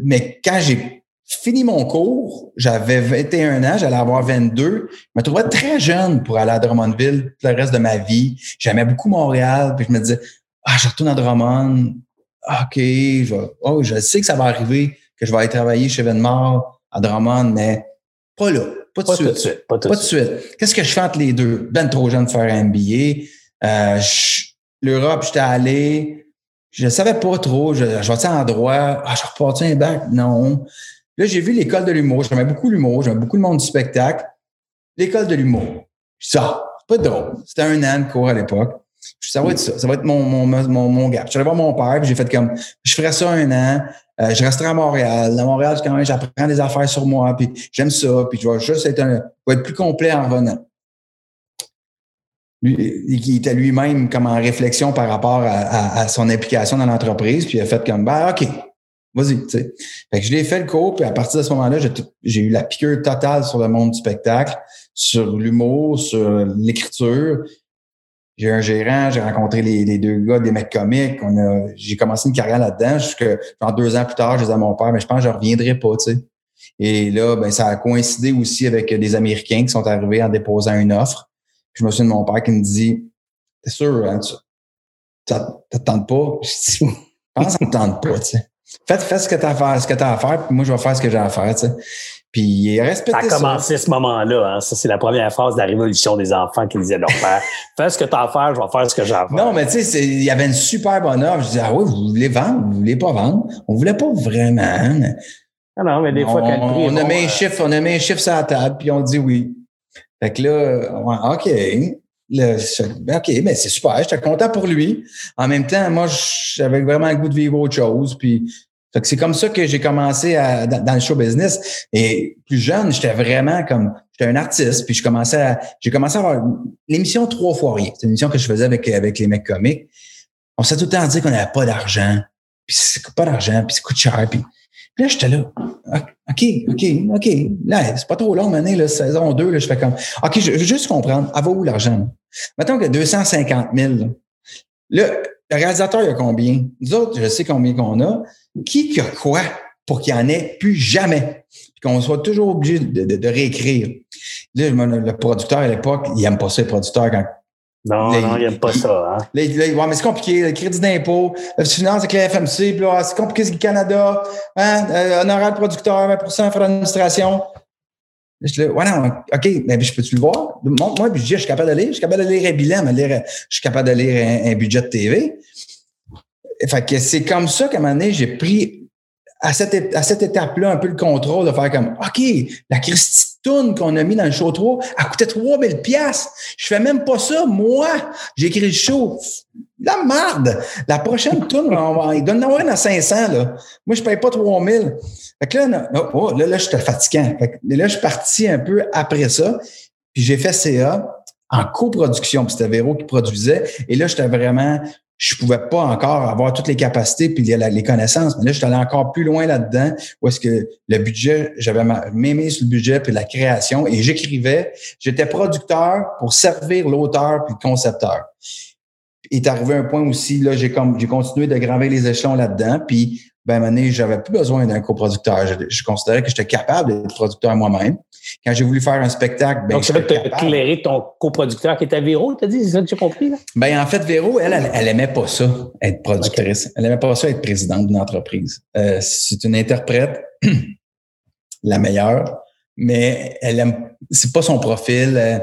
Mais quand j'ai fini mon cours, j'avais 21 ans, j'allais avoir 22. Je me trouvais très jeune pour aller à Drummondville tout le reste de ma vie. J'aimais beaucoup Montréal, puis je me disais, ah, je retourne à Drummond. OK, je, oh, je sais que ça va arriver, que je vais aller travailler chez Venmore à Drummond, mais pas là, pas, de, suite, Pas, de suite. Qu'est-ce que je fais entre les deux? Ben trop jeune de faire un MBA. Euh, L'Europe, j'étais allé. Je savais pas trop. Je, je vais en droit? Ah, je repartis un bac? Non. Là, j'ai vu l'école de l'humour. J'aimais beaucoup l'humour. J'aimais beaucoup le monde du spectacle. L'école de l'humour. Ça, pas drôle. C'était un an de cours à l'époque. Ça va être ça. Ça va être mon, mon, mon, mon gars. Je suis allé voir mon père, puis j'ai fait comme, je ferais ça un an. Euh, je resterai à Montréal. À Montréal, quand même, j'apprends des affaires sur moi, puis j'aime ça, puis je vais juste être, un, vais être plus complet en revenant. Il était lui-même comme en réflexion par rapport à, à, à son implication dans l'entreprise, puis il a fait comme, ben, OK, Vas-y, tu sais. Fait que je l'ai fait le cours, puis à partir de ce moment-là, j'ai eu la piqûre totale sur le monde du spectacle, sur l'humour, sur l'écriture. J'ai un gérant, j'ai rencontré les, deux gars, des mecs comiques. On a, j'ai commencé une carrière là-dedans. Jusque, genre deux ans plus tard, je disais à mon père, mais je pense que je reviendrai pas, tu sais. Et là, ben, ça a coïncidé aussi avec des Américains qui sont arrivés en déposant une offre. Je me souviens de mon père qui me dit, t'es sûr, hein, tu, ça te tente pas? Je dis, je pense ça me tente pas, tu sais. Fais, fais ce que tu as à faire, ce que tu as à faire, puis moi, je vais faire ce que j'ai à faire, tu sais. Puis respecter ça. a commencé ce moment-là. Hein. Ça, c'est la première phase de la révolution des enfants qui disaient leur père [LAUGHS] Fais ce que tu as à faire, je vais faire ce que j'ai à faire. Non, mais tu sais, il y avait une super bonne offre. Je disais, ah oui, vous voulez vendre, vous voulez pas vendre? On voulait pas vraiment. Hein. Ah non, mais des fois, quand on, on a mis un euh, chiffre, on a mis un chiffre sur la table, puis on dit oui. Fait que là, OK. Ben, OK, mais c'est super, j'étais content pour lui. En même temps, moi, j'avais vraiment le goût de vivre autre chose. Puis c'est comme ça que j'ai commencé à, dans, le show business. Et plus jeune, j'étais vraiment comme j'étais un artiste. Puis je commençais à j'ai commencé à avoir l'émission Trois fois rien. C'est une émission que je faisais avec, avec les mecs comiques. On s'est tout le temps dit qu'on n'avait pas d'argent. Puis c'est pas d'argent, puis ça coûte cher. Puis, là, j'étais là. OK, OK, OK. Là, c'est pas trop long, maintenant, là, saison 2, là, je fais comme OK, je, veux juste comprendre. À va où l'argent? Mettons que 250 000. Là, le réalisateur, il a combien? Nous autres, je sais combien qu'on a. Qui a quoi pour qu'il n'y en ait plus jamais? Puis qu'on soit toujours obligé de, réécrire. Là, le producteur à l'époque, il n'aime pas ça, les producteurs, quand non, non, il n'aime pas ça. Hein? mais c'est compliqué. Le crédit d'impôt, la finance avec la FMC, c'est compliqué, le Canada. Hein? Euh, honoraire producteur, 20% frais d'administration. Je dis, ouais, non, OK, mais je peux-tu le voir? Montre-moi le budget, je suis capable de lire. Je suis capable de lire un bilan, mais lire, je suis capable de lire un, budget de TV. Fait que c'est comme ça qu'à un moment donné, j'ai pris à cette, à cette étape-là un peu le contrôle de faire comme, OK, la Christie tourne qu'on a mis dans le show 3, elle coûtait 3000 pièces. Je fais même pas ça, moi. J'ai écrit le show. La merde! La prochaine [LAUGHS] tourne, on va, il donne en à 500, là. Moi, je paye pas 3000. Fait que là, oh, là, là, j'étais fatiguant. Fait que, là, je suis parti un peu après ça. Puis j'ai fait CA en coproduction. Puis c'était Véro qui produisait. Et là, j'étais vraiment je pouvais pas encore avoir toutes les capacités puis les connaissances. Mais là, je suis allé encore plus loin là-dedans, où est-ce que le budget, j'avais m'aimé sur le budget puis la création et j'écrivais. J'étais producteur pour servir l'auteur puis le concepteur. Il est arrivé un point aussi, là, j'ai comme j'ai continué de graver les échelons là-dedans. Puis ben, moment j'avais plus besoin d'un coproducteur. Je, je, considérais que j'étais capable d'être producteur moi-même. Quand j'ai voulu faire un spectacle, ben, Donc, tu veux éclairer ton coproducteur qui était Véro, t'as dit, c'est ça que j'ai compris, là? Ben, en fait, Véro, elle, elle, elle, aimait pas ça, être productrice. Elle aimait pas ça, être présidente d'une entreprise. Euh, c'est une interprète, [CLEARS THROAT] la meilleure, mais elle aime, c'est pas son profil. Euh,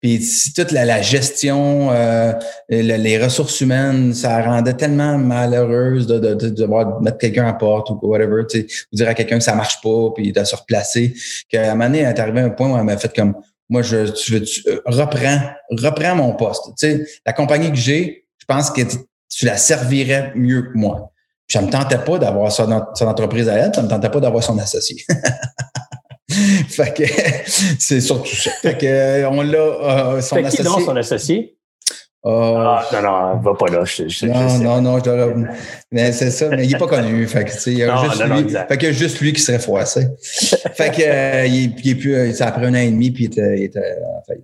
puis toute la, gestion, euh, les ressources humaines, ça rendait tellement malheureuse de, de, de devoir mettre quelqu'un à porte ou whatever, tu sais, ou dire à quelqu'un que ça marche pas, puis de se replacer. Qu'à un moment donné, elle est arrivée à un point où elle m'a fait comme moi, je tu veux tu, euh, reprends, reprends mon poste. Tu sais, la compagnie que j'ai, je pense que tu la servirais mieux que moi. Puis ça me tentait pas d'avoir son, son entreprise à elle, ça me tentait pas d'avoir son associé. [LAUGHS] [LAUGHS] fait que c'est surtout ça. Fait que euh, on l'a euh, son fait associé. Qui son associé? Euh, ah, non, non, va pas là. Je, je, non, non, non, je dois... Mais c'est ça, mais il n'est pas connu. [LAUGHS] Fait que, il y a juste non, lui. fait que juste lui qui serait froissé. fait que, euh, il, il est plus, ça a pris un an et demi, puis il était, il était en fait.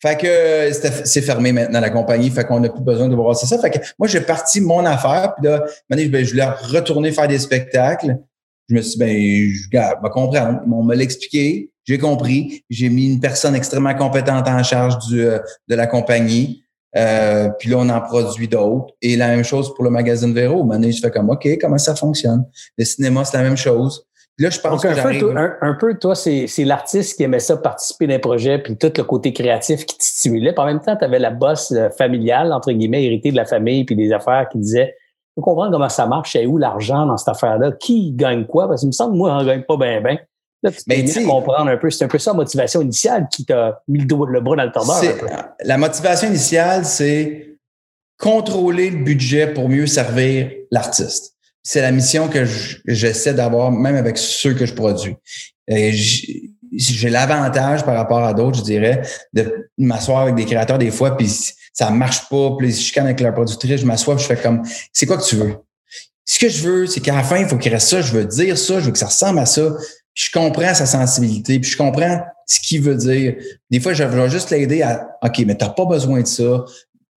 Fait que c'est fermé maintenant la compagnie, fait qu'on n'a plus besoin de voir ça. Fait que moi j'ai parti mon affaire, puis là, ben, je voulais retourner faire des spectacles je me suis dit, ben, je va comprendre. On me l'expliqué, j'ai compris. J'ai mis une personne extrêmement compétente en charge du, euh, de la compagnie. Euh, puis là, on en produit d'autres. Et la même chose pour le magazine Véro. Maintenant, je fais comme, OK, comment ça fonctionne? Le cinéma, c'est la même chose. Puis là, je pense que un peu, un, peu, toi, c'est, l'artiste qui aimait ça, participer d'un projet, puis tout le côté créatif qui te stimulait. Puis en même temps, tu avais la bosse euh, familiale, entre guillemets, héritée de la famille, puis des affaires qui disaient faut comprendre comment ça marche, et où l'argent dans cette affaire-là, qui gagne quoi, parce qu'il me semble que moi, on gagne pas bien, bien. Là, tu Mais comprendre un peu. C'est un peu ça la motivation initiale qui t'a mis le, le bras dans le tordeur. La motivation initiale, c'est contrôler le budget pour mieux servir l'artiste. C'est la mission que j'essaie d'avoir, même avec ceux que je produis. J'ai l'avantage par rapport à d'autres, je dirais, de m'asseoir avec des créateurs des fois, puis ça marche pas, puis je chicane avec la productrice, je m'assois, je fais comme, c'est quoi que tu veux? Ce que je veux, c'est qu'à la fin, il faut qu'il reste ça, je veux dire ça, je veux que ça ressemble à ça. Puis je comprends sa sensibilité, puis je comprends ce qu'il veut dire. Des fois, je vais juste l'aider à, OK, mais t'as pas besoin de ça.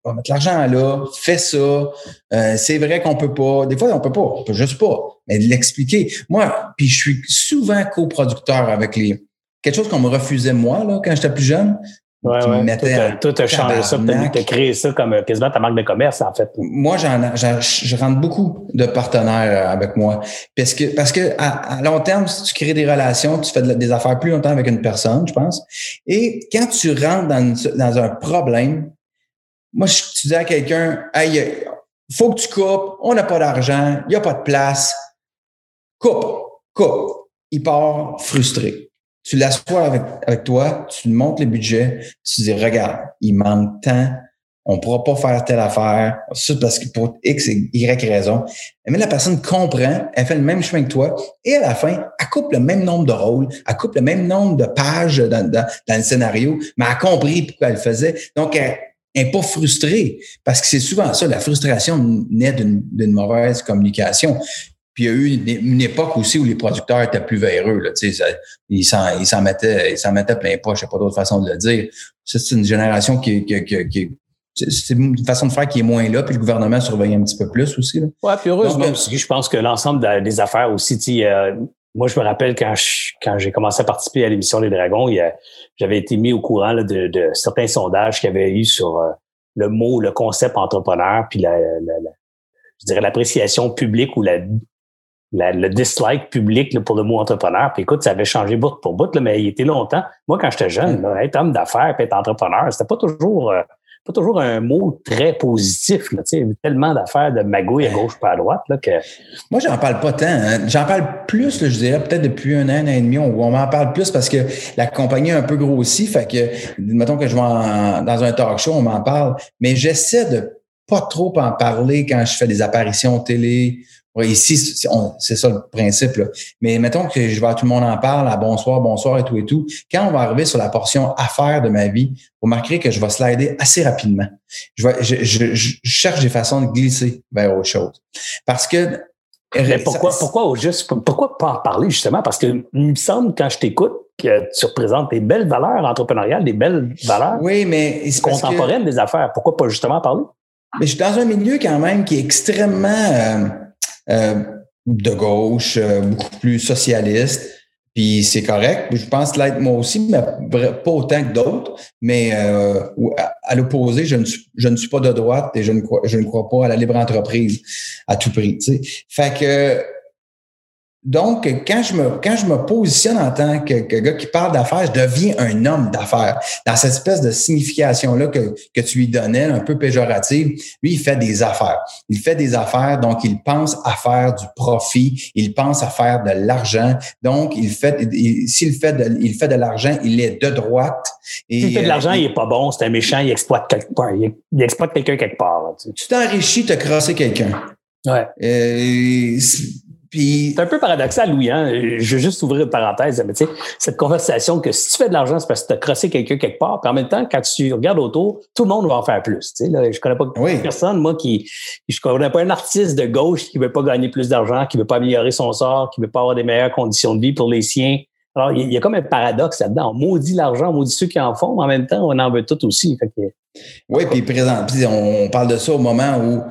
On va mettre l'argent là, fais ça. Euh, c'est vrai qu'on peut pas. Des fois, on peut pas. On peut juste pas. Mais de l'expliquer. Moi, puis je suis souvent coproducteur avec les. Quelque chose qu'on me refusait moi, là, quand j'étais plus jeune. Ouais, ouais. Toi, tu as changé ça, tu as créé ça comme euh, quasiment ta marque de commerce, en fait. Moi, j'en, je rentre beaucoup de partenaires euh, avec moi. Parce que, parce que à, long terme, si tu crées des relations, tu fais des affaires plus longtemps avec une personne, je pense. Et quand tu rentres dans, dans un problème, moi, je, tu dis à quelqu'un, hey, faut que tu coupes, on n'a pas d'argent, il n'y a pas de place. Coupe, coupe. Il part frustré tu l'assois avec, avec toi, tu montres le budget, tu dis, regarde, il manque tant, on ne pourra pas faire telle affaire, ça parce que pour X et Y raison. Mais la personne comprend, elle fait le même chemin que toi, et à la fin, elle coupe le même nombre de rôles, elle coupe le même nombre de pages dans, dans, le scénario, mais elle a compris pourquoi elle faisait. Donc, elle n'est pas frustrée, parce que c'est souvent ça, la frustration naît d'une mauvaise communication. Puis il y a eu une, époque aussi où les producteurs étaient plus véreux. Là, ça, ils s'en ils s'en mettaient, ils s'en mettaient plein pas, je sais pas d'autre façon de le dire. Ça, c'est une génération qui, qui, qui, qui c'est une façon de faire qui est moins là, puis le gouvernement surveille un petit peu plus aussi. Oui, puis heureusement je pense que l'ensemble des affaires aussi, euh, moi, je me rappelle quand quand j'ai commencé à participer à l'émission Les Dragons, j'avais été mis au courant là, de, de, certains sondages qu'il y avait eu sur euh, le mot, le concept entrepreneur, puis la, la, la je dirais l'appréciation publique ou la le dislike public pour le mot entrepreneur. Puis écoute, ça avait changé bout pour bout, mais il était longtemps. Moi, quand j'étais jeune, être homme d'affaires et être entrepreneur, c'était pas toujours euh, pas toujours un mot très positif. Là, il y a tellement d'affaires de magouilles à gauche pas à droite là, que. Moi, j'en parle pas tant. Hein. J'en parle plus, je dirais, peut-être depuis un an, un an et demi, où on m'en parle plus parce que la compagnie a un peu grossi. Fait que, mettons que je vais dans un talk show, on m'en parle. Mais j'essaie de pas trop en parler quand je fais des apparitions télé ici, c'est ça le principe. Là. Mais mettons que je vais tout le monde en parle, à bonsoir, bonsoir et tout et tout. Quand on va arriver sur la portion affaires de ma vie, vous remarquerez que je vais slider assez rapidement. Je, vais, je, je, cherche des façons de glisser vers autre chose. Parce que mais pourquoi, pourquoi au juste, pourquoi pas en parler justement? Parce que il me semble, quand je t'écoute, que tu représentes des belles valeurs entrepreneuriales, des belles valeurs oui, mais contemporaines des affaires. Pourquoi pas justement en parler? Mais je suis dans un milieu quand même qui est extrêmement euh, euh, de gauche, euh, beaucoup plus socialiste. Puis c'est correct. Je pense l'être moi aussi, mais pas autant que d'autres. Mais euh, à, l'opposé, je ne, suis, je ne suis pas de droite et je ne crois, je ne crois pas à la libre entreprise à tout prix. Tu sais. Fait que donc, quand je me, quand je me positionne en tant que, gars qui parle d'affaires, je deviens un homme d'affaires. Dans cette espèce de signification-là que, que tu lui donnais, un peu péjorative, lui, il fait des affaires. Il fait des affaires, donc il pense à faire du profit, il pense à faire de l'argent. Donc, il fait, s'il fait de, il fait de l'argent, il est de droite. S'il fait de l'argent, il est pas bon, c'est un méchant, il exploite quelque part. Il, exploite quelqu'un quelque part. tu t'enrichis, tu as crossé quelqu'un. Ouais. Euh, c'est un peu paradoxal, Louis. Hein? Je veux juste ouvrir une parenthèse. Mais cette conversation que si tu fais de l'argent, c'est parce que tu as crossé quelqu'un quelque part. Puis en même temps, quand tu regardes autour, tout le monde va en faire plus. Tu sais, là, je connais pas personne, moi, qui. Je connais pas un artiste de gauche qui veut pas gagner plus d'argent, qui veut pas améliorer son sort, qui veut pas avoir des meilleures conditions de vie pour les siens. Alors, il y, a comme un paradoxe là-dedans. On maudit l'argent, on maudit ceux qui en font, mais en même temps, on en veut tout aussi. Fait Oui, puis présent. Puis on parle de ça au moment où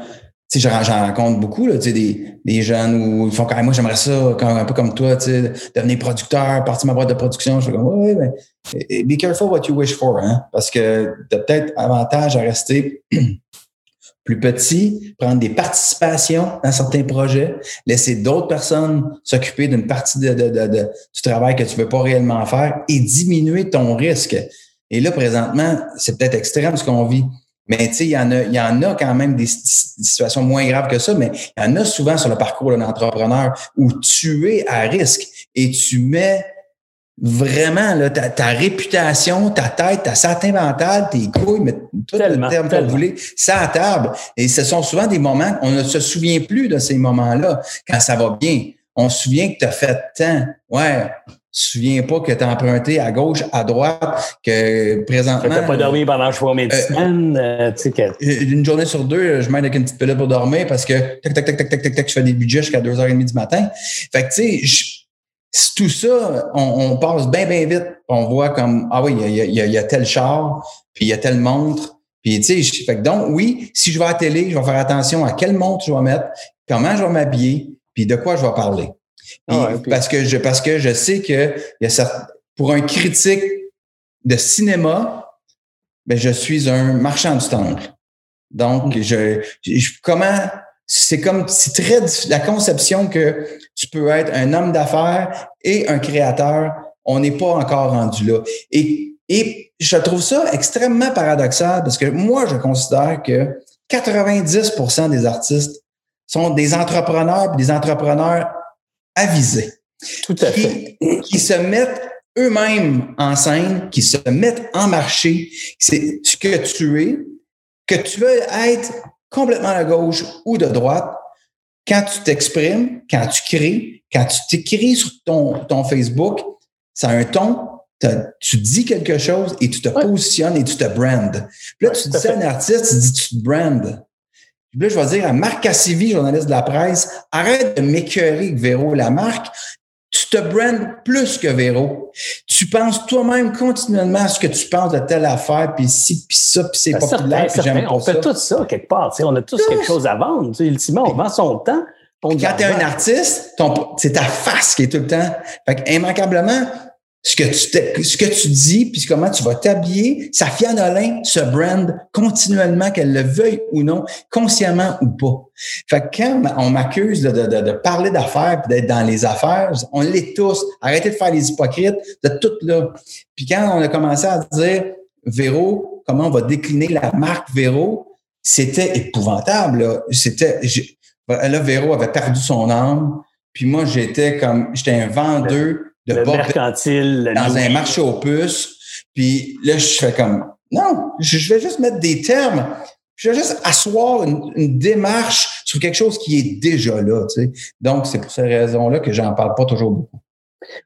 sais, j'en rencontre beaucoup, là, tu sais, des, des jeunes où ils font quand même, moi, j'aimerais ça, quand, un peu comme toi, tu sais, devenir producteur, partir ma boîte de production. Je fais comme, ouais, mais be careful what you wish for, hein, parce que t'as peut-être avantage à rester [CLEARS THROAT] plus petit, prendre des participations dans certains projets, laisser d'autres personnes s'occuper d'une partie de, de, de, du travail que tu veux pas réellement faire et diminuer ton risque. Et là, présentement, c'est peut-être extrême ce qu'on vit. Mais tu sais, il y en a, il y en a quand même des, situations moins graves que ça, mais il y en a souvent sur le parcours d'un entrepreneur où tu es à risque et tu mets vraiment là, ta, réputation, ta tête, ta satin mental, tes couilles, mais tout le terme que vous voulez, ça à table. Et ce sont souvent des moments, on ne se souvient plus de ces moments-là quand ça va bien. On se souvient que tu as fait tant. Ouais, te souviens pas que tu as emprunté à gauche, à droite, que présentement. Tu pas dormi pendant je mes euh, semaines. Euh, tu sais que... Une journée sur deux, je m'aide avec une petite pilule pour dormir parce que tac, tac, tac, tac, tac, tac, tac, je fais des budgets jusqu'à 2h30 du matin. Fait que tu sais, tout ça, on, passe bien, bien vite. On voit comme Ah oui, il y a, y, a, y a, tel char, puis il y a telle montre. Puis tu sais, fait que donc, oui, si je vais à la télé, je vais faire attention à quelle montre je vais mettre, comment je vais m'habiller, puis de quoi je vais parler. Ah parce, que je, parce que je sais que y a pour un critique de cinéma, ben, je suis un marchand du temple. Donc, mm. je, comment c'est comme c'est très la conception que tu peux être un homme d'affaires et un créateur, on n'est pas encore rendu là. Et, et je trouve ça extrêmement paradoxal parce que moi, je considère que 90% des artistes sont des entrepreneurs, des entrepreneurs avisés. Tout à fait. Qui se mettent eux-mêmes en scène, qui se mettent en marché. C'est ce que tu es, que tu veux être complètement à gauche ou de droite. Quand tu t'exprimes, quand tu crées, quand tu t'écris sur ton, ton Facebook, ça a un ton, tu dis quelque chose et tu te positionnes et tu te brandes. Puis là, tu dis à un artiste, tu dis tu te brandes. Puis là, je vais dire à Marc Cassivi, journaliste de la presse, arrête de m'écœurer que Véro la marque. Tu te brandes plus que Véro. Tu penses toi-même continuellement à ce que tu penses de telle affaire, puis ci, puis ça, puis c'est ben, populaire, puis j'aime pas On fait tout ça quelque part. on a tous, quelque chose à vendre. ultimement, on vend son temps. Quand tu es un artiste, c'est ta face qui est tout le temps. Fait immanquablement, ce que tu, ce que tu dis, puis comment tu vas t'habiller, Safia Nolin se brand continuellement, qu'elle le veuille ou non, consciemment ou pas. Fait que quand on m'accuse de, de, de, parler d'affaires puis d'être dans les affaires, on l'est tous. Arrêtez de faire les hypocrites, de tout là. Puis quand on a commencé à dire, Véro, comment on va décliner la marque Véro, c'était épouvantable. C'était, là, Véro avait perdu son âme. Puis moi, j'étais comme, j'étais un vendeur de le mercantile, dans un marché aux puces. Puis là, je fais comme, non, je vais juste mettre des termes. Je vais juste asseoir une, démarche sur quelque chose qui est déjà là. Tu sais. Donc, c'est pour ces raisons-là que j'en parle pas toujours beaucoup.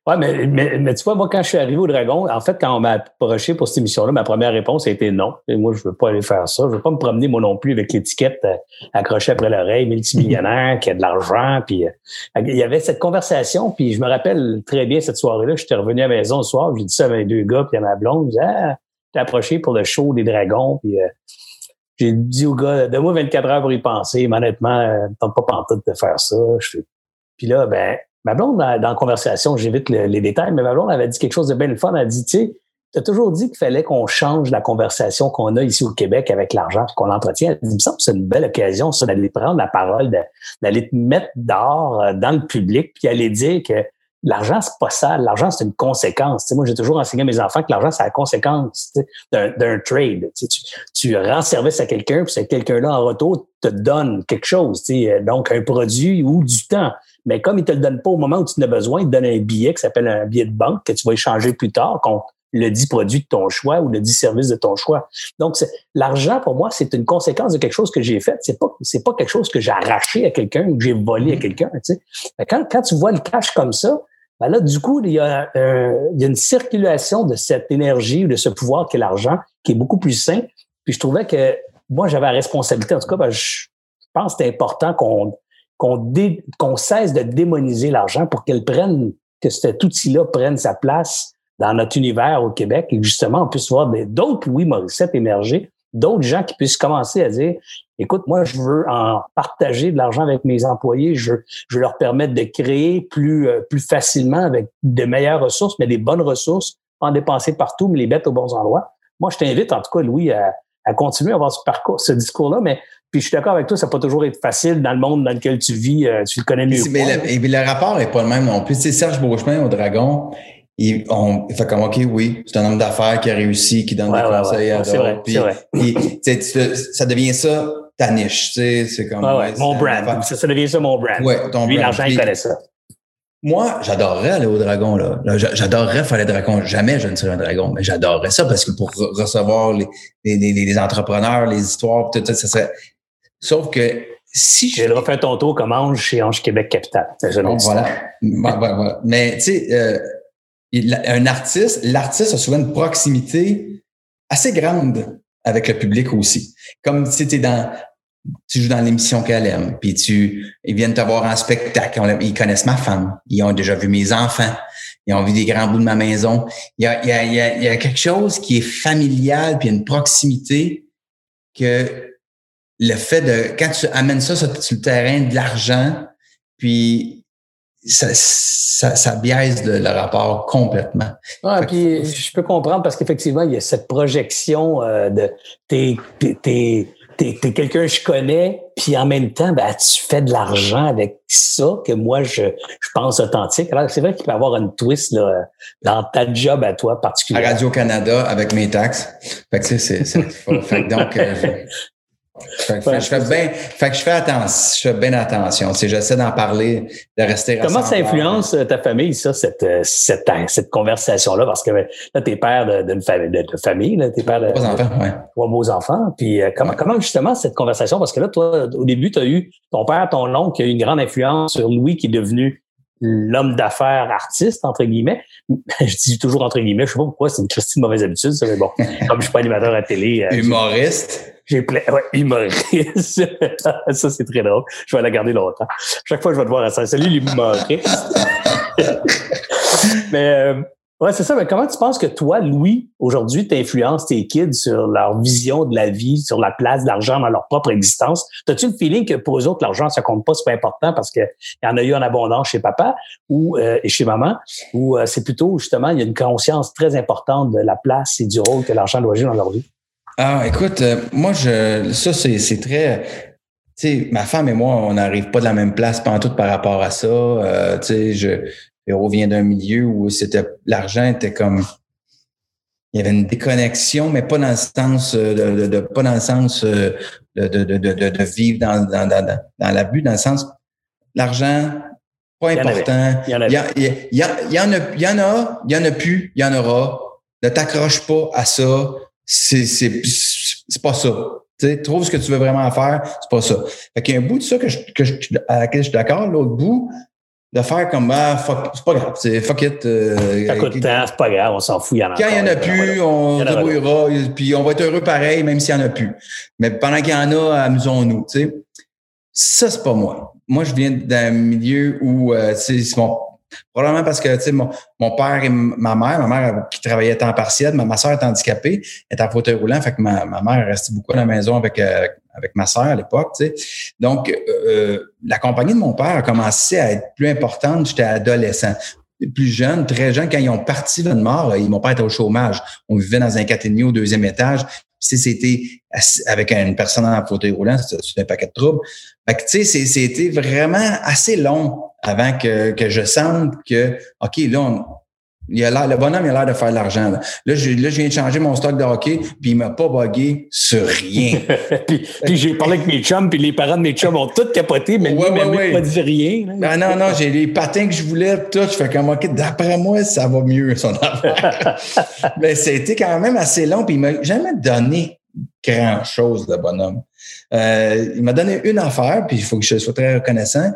Oui, mais, mais, tu vois, moi, quand je suis arrivé au Dragon, en fait, quand on m'a approché pour cette émission-là, ma première réponse a été non. Et moi, je veux pas aller faire ça. Je veux pas me promener, moi non plus, avec l'étiquette euh, accrochée après l'oreille, multimillionnaire, qui a de l'argent. Puis euh, il y avait cette conversation, puis je me rappelle très bien cette soirée-là. J'étais revenu à la maison le soir, j'ai dit ça avec deux gars, puis à ma blonde. Je disais, ah, t'es approché pour le show des Dragons, puis euh, j'ai dit au gars, donne-moi 24 heures pour y penser. Mais honnêtement, euh, tente pas pantoute de faire ça. Puis là, ben, Ma blonde, dans, la conversation, j'évite les détails, mais ma blonde avait dit quelque chose de bien fun. Elle a dit, tu sais, tu as toujours dit qu'il fallait qu'on change la conversation qu'on a ici au Québec avec l'argent qu'on l'entretient. Elle dit, il me semble que c'est une belle occasion, ça, d'aller prendre la parole, d'aller te mettre dehors euh, dans le public, puis aller dire que l'argent, c'est pas ça. L'argent, c'est une conséquence. moi, j'ai toujours enseigné à mes enfants que l'argent, c'est la conséquence d'un trade. Tu, tu rends service à quelqu'un, puis c'est quelqu'un-là, en retour, te donne quelque chose. Donc, un produit ou du temps. Mais comme il te le donne pas au moment où tu en as besoin, il te donne un billet qui s'appelle un billet de banque que tu vas échanger plus tard contre le dit produit de ton choix ou le dit service de ton choix. Donc, l'argent, pour moi, c'est une conséquence de quelque chose que j'ai fait. C'est pas, c'est pas quelque chose que j'ai arraché à quelqu'un ou que j'ai volé à mm-hmm. quelqu'un, tu sais. Quand, quand tu vois le cash comme ça, ben là, du coup, il y, a, il y a une circulation de cette énergie ou de ce pouvoir qu'est l'argent qui est beaucoup plus sain. Puis je trouvais que moi, j'avais la responsabilité. En tout cas, ben, je pense que c'est important qu'on qu'on cesse de démoniser l'argent pour qu'elle prenne, que cet outil-là prenne sa place dans notre univers au Québec et justement, on puisse voir d'autres Louis Morissette émerger, d'autres gens qui puissent commencer à dire, écoute, moi, je veux en partager de l'argent avec mes employés, je, je veux leur permettre de créer plus, euh, plus facilement avec de meilleures ressources, mais des bonnes ressources, en dépenser partout, mais les mettre aux bons endroits. Moi, je t'invite, en tout cas, Louis, à, à continuer à avoir ce parcours, ce discours-là, mais puis je suis d'accord avec toi, ça peut pas toujours être facile dans le monde dans lequel tu vis, euh, tu le connais mieux. Mais le, le rapport n'est pas le même non plus. Tu sais, Serge Beauchemin au Dragon, il, on, il fait comme OK, oui, c'est un homme d'affaires qui a réussi, qui donne des conseils à d'autres. C'est vrai, puis, ça devient ça ta niche, tu sais, c'est comme mon brand. Ça, ça, devient ça mon brand. Ouais, ton Lui, l'argent, il connaît ça. Moi, j'adorerais aller au dragon, là. J'adorerais faire les dragons. Jamais je ne serais un dragon, mais j'adorerais ça parce que pour recevoir les, les, les, entrepreneurs, les histoires, tout ça, ça serait. Sauf que si je. J'ai refait ton tour comme Ange chez Ange Québec Capital. Bon, voilà. voilà. Mais, tu sais, euh, un artiste, l'artiste a souvent une proximité assez grande avec le public aussi. Comme si tu es dans tu joues dans l'émission qu'elle aime, puis tu, ils viennent te voir en spectacle, ils connaissent ma femme, ils ont déjà vu mes enfants, ils ont vu des grands bouts de ma maison. Il y a, il y a, il y a, quelque chose qui est familial, puis une proximité que le fait de, quand tu amènes ça sur, le terrain de l'argent, puis ça, ça, ça biaise le, rapport complètement. Ah, puis je peux comprendre parce qu'effectivement, il y a cette projection euh, de tes, tes t'es es, quelqu'un que je connais, puis en même temps, ben, tu fais de l'argent avec ça que moi, je, je pense authentique. Alors, c'est vrai qu'il peut y avoir une twist là, dans ta job à toi particulièrement. À Radio-Canada, avec mes taxes. Fait que c'est... donc, euh, [LAUGHS] fait que, je fais bien, fait que je fais attention, je fais bien attention. J'essaie d'en parler, de rester Comment ça influence euh, ta famille, ça, cette, euh, cette, cette conversation-là? Parce que là, t'es père d'une famille, de, famille, là, t'es père de trois enfants, ouais. trois beaux enfants. Puis euh, comment, comment justement cette conversation? Parce que là, toi, au début, tu as eu ton père, ton oncle qui a eu une grande influence sur Louis, qui est devenu l'homme d'affaires artiste, entre guillemets. [LAUGHS] je dis toujours entre guillemets, je sais pas pourquoi, c'est une de mauvaise habitude, ça, mais bon, [LAUGHS] comme je suis pas animateur à télé. Humoriste. J'ai plein. Ouais, humoriste. [LAUGHS] ça, c'est très drôle. Je vais la garder longtemps. Chaque fois, je vais te voir à ça. Salut, l'humoriste. [LAUGHS] Mais, euh, Ouais, c'est ça. Mais comment tu penses que toi, Louis, aujourd'hui, tu influences tes kids sur leur vision de la vie, sur la place de l'argent dans leur propre existence? As-tu le feeling que pour eux autres, l'argent, ça compte pas, c'est pas important parce qu'il y en a eu en abondance chez papa ou euh, et chez maman, ou euh, c'est plutôt, justement, il y a une conscience très importante de la place et du rôle que l'argent doit jouer dans leur vie? Ah, écoute, euh, moi, je, ça, c'est très, tu sais, ma femme et moi, on n'arrive pas de la même place pendant tout par rapport à ça. tu sais, je, Véro vient d'un milieu où c'était l'argent était comme il y avait une déconnexion, mais pas dans le sens euh, de, pas dans le sens euh, de, de, de vivre dans, dans, dans, dans l'abus, dans le sens l'argent, pas important. Il y en a, il y, y, en a, il y en a, il y en a plus, il y en aura. Ne t'accroche pas à ça. C'est, c'est, c'est pas ça. Tu sais, trouve ce que tu veux vraiment faire, c'est pas ça. Fait qu'il y a un bout de ça que je, que je, à laquelle je suis d'accord. L'autre bout, de faire comme ah, fuck, c'est pas grave, c'est fuck it. Euh, ça coûte temps, c'est pas grave, on s'en fout, il y en a Quand il n'y en a plus, on débrouillera, puis on va être heureux pareil, même s'il n'y en a plus. Mais pendant qu'il y en a, amusons-nous, tu sais. Ça, c'est pas moi. Moi, je viens d'un milieu où, euh, c'est Probablement parce que tu sais, mon, mon père et ma mère, ma mère qui travaillait temps partiel, ma, ma soeur est handicapée, est en fauteuil roulant, fait que ma, ma mère restait beaucoup à la maison avec, euh, avec ma soeur à l'époque. Tu sais. Donc, euh, euh, la compagnie de mon père a commencé à être plus importante, j'étais adolescent plus jeune, très jeune, quand ils ont parti de mort, ils m'ont pas été au chômage. On vivait dans un caténier au deuxième étage. Si c'était avec une personne en fauteuil roulant, c'est un paquet de troubles. Fait que, tu sais, c'était vraiment assez long avant que, que je sente que, OK, là, on, il a le bonhomme il a l'air de faire de l'argent. Là. Là, je, là, je viens de changer mon stock de hockey, puis il m'a pas bugué sur rien. [LAUGHS] puis, puis j'ai parlé avec mes chums, puis les parents de mes chums ont tous capoté, mais lui, ouais, ouais. pas dit rien. Ben non, non, j'ai les patins que je voulais, tout. Je fais comme, OK, d'après moi, ça va mieux, son affaire. [LAUGHS] mais c'était quand même assez long, puis il m'a jamais donné grand-chose, le bonhomme. Euh, il m'a donné une affaire, puis il faut que je sois très reconnaissant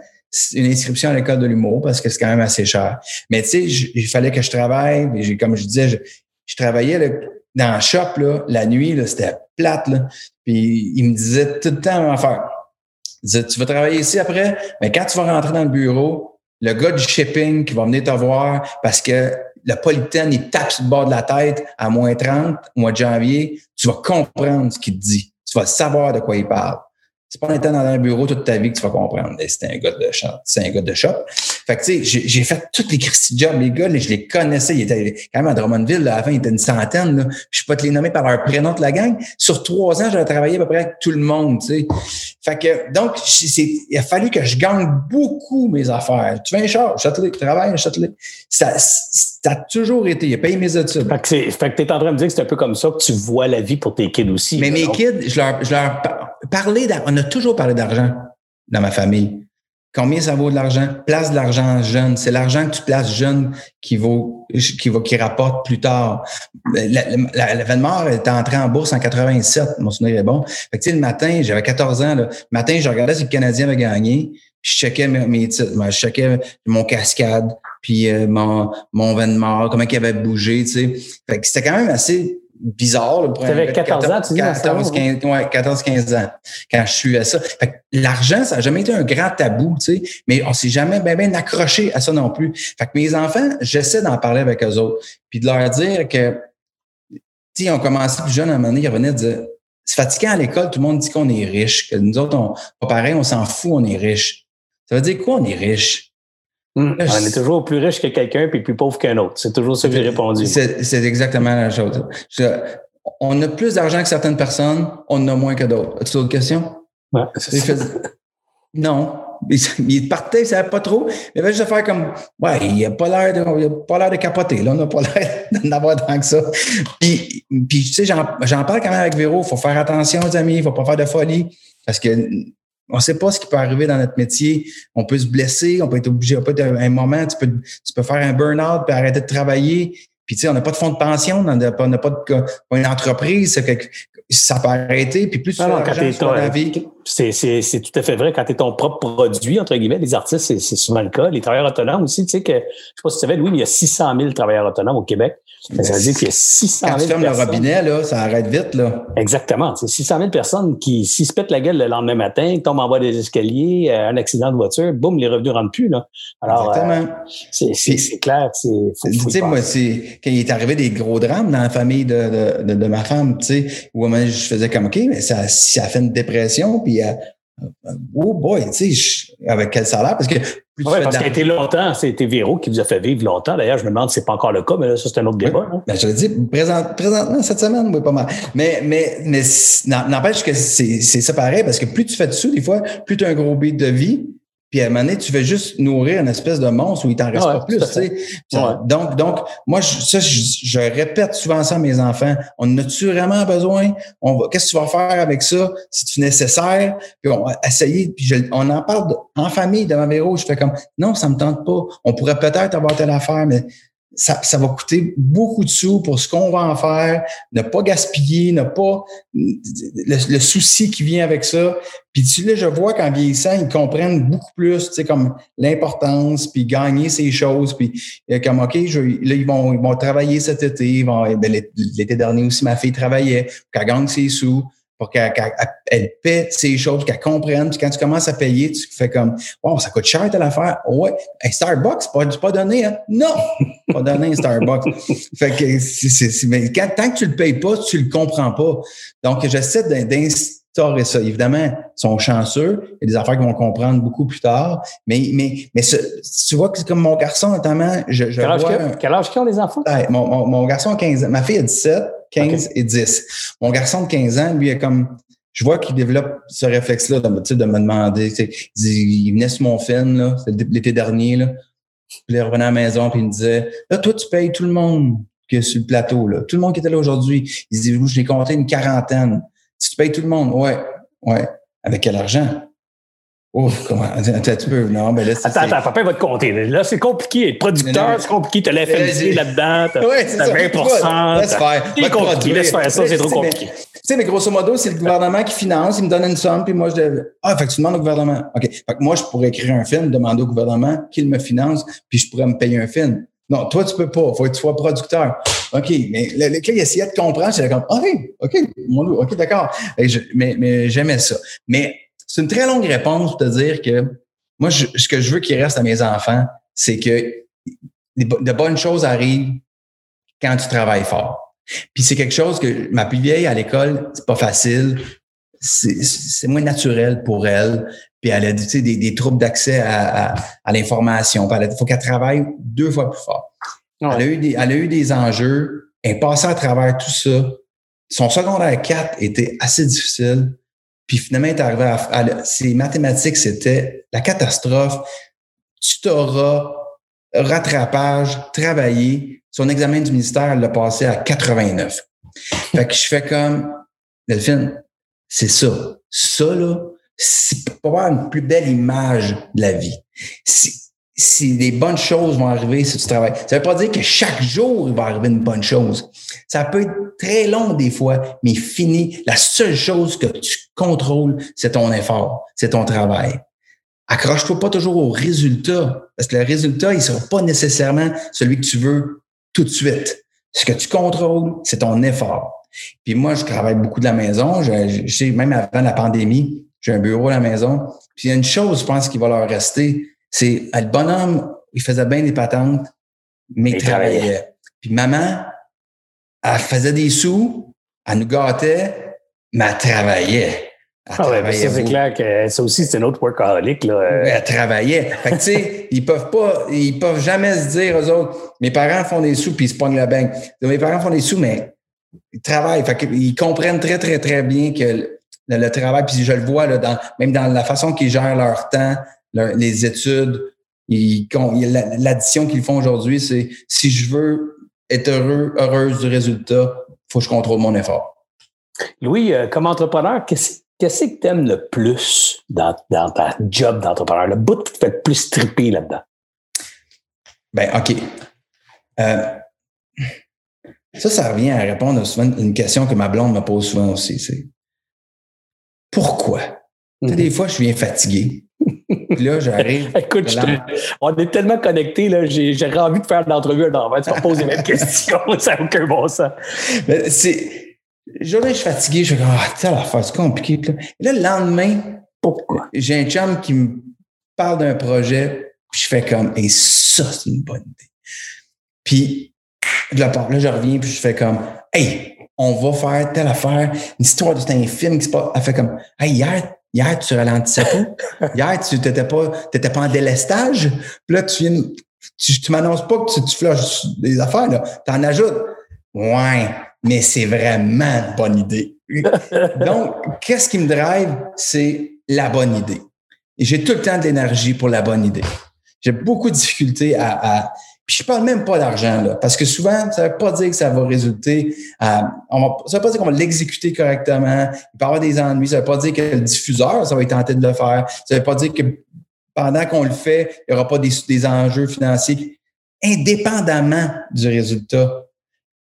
une inscription à l'école de l'humour parce que c'est quand même assez cher. Mais tu sais, il fallait que je travaille. Comme je disais, je, travaillais dans le shop là, la nuit, c'était plate. Là. Puis il me disait tout le temps à faire. Il disait, tu vas travailler ici après, mais quand tu vas rentrer dans le bureau, le gars du shipping qui va venir te voir parce que le polytène, il tape sur le bord de la tête à moins 30 au mois de janvier, tu vas comprendre ce qu'il te dit. Tu vas savoir de quoi il parle. C'est pas en étant dans un bureau toute ta vie que tu vas comprendre. C'est un gars de shop. C'est un gars de shop. Fait que, tu sais, j'ai fait tous les Christy jobs. Les gars, je les connaissais. Ils étaient quand même à Drummondville. Là, avant, ils étaient une centaine. Là. Je peux pas te les nommer par leur prénom de la gang. Sur trois ans, j'avais travaillé à peu près avec tout le monde, tu sais. Fait que, donc, il a fallu que je gagne beaucoup mes affaires. Tu fais un char, Châtelet, tu travailles Châtelet. Ça, ça a toujours été. Il a payé mes études. Fait que, fait que tu es en train de me dire que c'est un peu comme ça que tu vois la vie pour tes kids aussi. Mais mes kids, je leur, je leur parlais, on a toujours parlé d'argent dans ma famille. Combien ça vaut de l'argent? Place de l'argent jeune. C'est l'argent que tu places jeune qui vaut, qui rapporte plus tard. L'événement était entré en bourse en 87. Mon souvenir est bon. Fait que, le matin, j'avais 14 ans, Le matin, je regardais si le Canadien avait gagné. je checkais mes, titres. Je checkais mon cascade, puis euh, mon, mon comment il avait bougé, tu sais. Fait que c'était quand même assez bizarre. Tu avais 14, ans, tu dis? 14, 15, ouais, 14, 15 ans, quand je suis à ça. l'argent, ça n'a jamais été un grand tabou, tu sais, mais on s'est jamais bien, bien accroché à ça non plus. Fait que mes enfants, j'essaie d'en parler avec eux autres, puis de leur dire que, tu sais, on commencé plus jeune à un moment donné, ils revenaient dire, c'est fatigant à l'école, tout le monde dit qu'on est riche, que nous autres, on, pas pareil, on s'en fout, on est riche. Ça veut dire quoi, on est riche? Hmm. on est toujours plus riche que quelqu'un puis plus pauvre qu'un autre. C'est toujours ça que j'ai répondu. C'est exactement la chose. on a plus d'argent que certaines personnes, on en a moins que d'autres. As-tu d'autres questions? Ouais, non. Il, partait, il savait pas trop. Il avait juste faire comme, ouais, il a pas l'air de, il a pas l'air de capoter, là. On n'a pas [LAUGHS] l'air d'en avoir tant que ça. Puis, puis tu sais, j'en parle quand même avec Véro. Il faut faire attention, aux amis. Il faut pas faire de folie. Parce que on ne sait pas ce qui peut arriver dans notre métier. On peut se blesser, on peut être obligé, peut être un moment, tu peux, tu peux faire un burn-out puis arrêter de travailler. Puis, tu sais, on n'a pas de fonds de pension, on n'a pas, de, une entreprise, ça peut arrêter. Puis plus tu as dans la vie, c'est tout à fait vrai. Quand tu es ton propre produit, entre guillemets, les artistes, c'est souvent le cas. Les travailleurs autonomes aussi, tu sais que, je sais pas si tu savais, Louis, mais il y a 600 000 travailleurs autonomes au Québec. Ça veut dire qu'il y a 600 000 Quand tu fermes le robinet, là, ça arrête vite, là. Exactement. C'est 600 000 personnes qui, s'ils se pètent la gueule le lendemain matin, tombent en bas des escaliers, euh, un accident de voiture, boum, les revenus rentrent plus, là. Alors, Exactement. Euh, c'est clair. Tu sais, moi, c'est, quand il est arrivé des gros drames dans la famille de, de, de, ma femme, tu sais, où moi, je faisais comme, OK, mais ça, ça fait une dépression, puis euh, oh boy, tu sais, avec quel salaire? Parce que parce qu'il a été longtemps, c'était Véro qui vous a fait vivre longtemps. D'ailleurs, je me demande si c'est pas encore le cas, mais là, ça, c'est un autre débat. Hein. Ben, je le dis, présent, présentement, cette semaine, oui, pas mal. Mais, mais, mais n'empêche que c'est, c'est ça pareil, parce que plus tu fais dessus, des fois, plus tu as un gros beat de vie, puis à un moment donné, tu veux juste nourrir une espèce de monstre où il t'en reste pas plus. Tu sais. Donc, donc, moi, je, ça, je, répète souvent ça à mes enfants. On a-tu vraiment besoin? On va, qu'est-ce que tu vas faire avec ça? Si tu nécessaire? Puis on va essayer. Puis on en parle en famille devant Véro. Je fais comme non, ça me tente pas. On pourrait peut-être avoir telle affaire, mais ça, ça, va coûter beaucoup de sous pour ce qu'on va en faire, ne pas gaspiller, ne pas le, souci qui vient avec ça. Puis tu là, je vois qu'en vieillissant, ils comprennent beaucoup plus, tu sais, comme l'importance, puis gagner ces choses, puis euh, comme ok, je, là ils vont ils vont travailler cet été, ils vont, ben, l'été dernier aussi ma fille travaillait, qu'elle gagne ses sous pour qu'elle paie ces choses, qu'elle comprenne. Puis quand tu commences à payer, tu fais comme Wow, ça coûte cher telle affaire. Ouais. Hey, Starbucks, pas, pas donné, hein? Non! [LAUGHS] pas donné Starbucks. fait que c'est, mais quand, tant que tu le payes pas, tu le comprends pas. Donc, j'essaie d'instaurer ça. Évidemment, ils sont chanceux. Il y a des affaires qu'ils vont comprendre beaucoup plus tard. Mais, mais, mais tu vois que c'est comme mon garçon, notamment, je, je quel, âge quel âge ont les enfants? mon, mon, mon garçon a 15 ans. Ma fille a 17. 15 et 10. Mon garçon de 15 ans, lui, est comme, je vois qu'il développe ce réflexe-là de, de me demander. Il, venait sur mon film, là, l'été dernier, là. Puis il revenait à la maison, puis il me disait, là, toi, tu payes tout le monde qui est sur le plateau, là. Tout le monde qui était là aujourd'hui. Il dit, je l'ai compté une quarantaine. Tu payes tout le monde, ouais, ouais. Avec quel argent? Oh, comment? Attends, tu peux. Non, mais là, attends, attends, papa va te compter. Là, c'est compliqué. Être producteur, c'est compliqué. Tu as la FMC là-dedans. Tu as, 20 Laisse faire. C'est compliqué. Laisse faire ça, c'est trop compliqué. Tu sais, mais grosso modo, c'est le gouvernement qui finance, il me donne une somme, puis moi, je Ah, fait que tu demandes au gouvernement. OK. Fait que moi, je pourrais écrire un film, demander au gouvernement qu'il me finance, puis je pourrais me payer un film. Non, toi, tu peux pas. Faut que tu sois producteur. OK. Mais le, le il essayait de comprendre. J'étais comme, OK, OK, mon OK, d'accord. Mais, mais j'aimais ça. Mais c'est une très longue réponse pour te dire que moi, ce que je veux qu'il reste à mes enfants, c'est que de bonnes choses arrivent quand tu travailles fort. Puis c'est quelque chose que ma plus vieille à l'école, c'est pas facile. C'est moins naturel pour elle. Puis elle a des, des troubles d'accès à, à, l'information. Il faut qu'elle travaille deux fois plus fort. Elle, a eu des, elle a eu des enjeux. Elle est passée à travers tout ça. Son secondaire 4 était assez difficile. Puis finalement, est arrivé à, à, ces mathématiques, c'était la catastrophe. Tutorat, rattrapage, travailler. Son examen du ministère, elle l'a passé à 89. fait que je fais comme, Delphine, c'est ça. Ça, là, c'est pour avoir une plus belle image de la vie. Si des bonnes choses vont arriver si tu travailles. Ça veut pas dire que chaque jour, il va arriver une bonne chose. Ça peut être très long des fois, mais fini. La seule chose que tu contrôles, c'est ton effort, c'est ton travail. Accroche-toi pas toujours au résultat, parce que le résultat, il sera pas nécessairement celui que tu veux tout de suite. Ce que tu contrôles, c'est ton effort. Puis moi, je travaille beaucoup de la maison. Je, même avant la pandémie, j'ai un bureau à la maison. Puis il y a une chose, je pense, qui va leur rester, c'est le bonhomme, il faisait bien des patentes, mais il, travaillait. Puis maman, elle faisait des sous, elle nous gâtait, mais elle travaillait. ah ouais, c'est clair que ça aussi, c'est un autre workaholic. Là. Elle travaillait. Fait que, tu sais, ils peuvent pas, ils peuvent jamais se dire aux autres, mes parents font des sous puis ils se pognent la banque. Mes parents font des sous, mais ils travaillent. Fait qu'ils comprennent très, très, très bien que le, travail, puis je le vois là, dans, même dans la façon qu'ils gèrent leur temps, les études, l'addition qu'ils font aujourd'hui, c'est si je veux être heureux, heureuse du résultat, faut que je contrôle mon effort. Louis, euh, comme entrepreneur, qu'est-ce que tu aimes le plus dans, dans ta job d'entrepreneur? Le bout qui te fait le plus triper là-dedans? Ben, OK. Euh, ça, ça revient à répondre à une question que ma blonde me pose souvent aussi. C'est pourquoi? Des fois, je viens fatigué. Puis là, j'arrive. [LAUGHS] Écoute, je te- on est tellement connectés, là, j'ai j'aurais envie de faire l'entrevue un envers. Tu vas poser les mêmes [LAUGHS] questions, [LAUGHS] ça n'a aucun bon sens. Mais c'est. Journée, je suis fatigué, je fais comme, ah, tu sais, c'est compliqué. Là, Et là, le lendemain, Pourquoi? j'ai un chum qui me parle d'un projet, puis je fais comme, et ça, c'est une bonne idée. Puis, de la part, là, je reviens, puis je fais comme, hey, on va faire telle affaire, une histoire de un film qui se passe. Elle fait comme, hey, hier, hier, tu ralentissais pas. Hier, tu n'étais pas, t'étais pas en délestage. Puis là, tu viens, tu, tu m'annonces pas que tu, tu flushes des affaires, là. T'en ajoutes. Ouais, mais c'est vraiment une bonne idée. Donc, qu'est-ce qui me drive? C'est la bonne idée. Et j'ai tout le temps de l'énergie pour la bonne idée. J'ai beaucoup de difficultés à puis je parle même pas d'argent, là, parce que souvent, ça veut pas dire que ça va résulter à, on va, ça veut pas dire qu'on va l'exécuter correctement. Il peut y avoir des ennuis. Ça veut pas dire que le diffuseur, ça va être tenté de le faire. Ça veut pas dire que pendant qu'on le fait, il y aura pas des, des enjeux financiers. Indépendamment du résultat,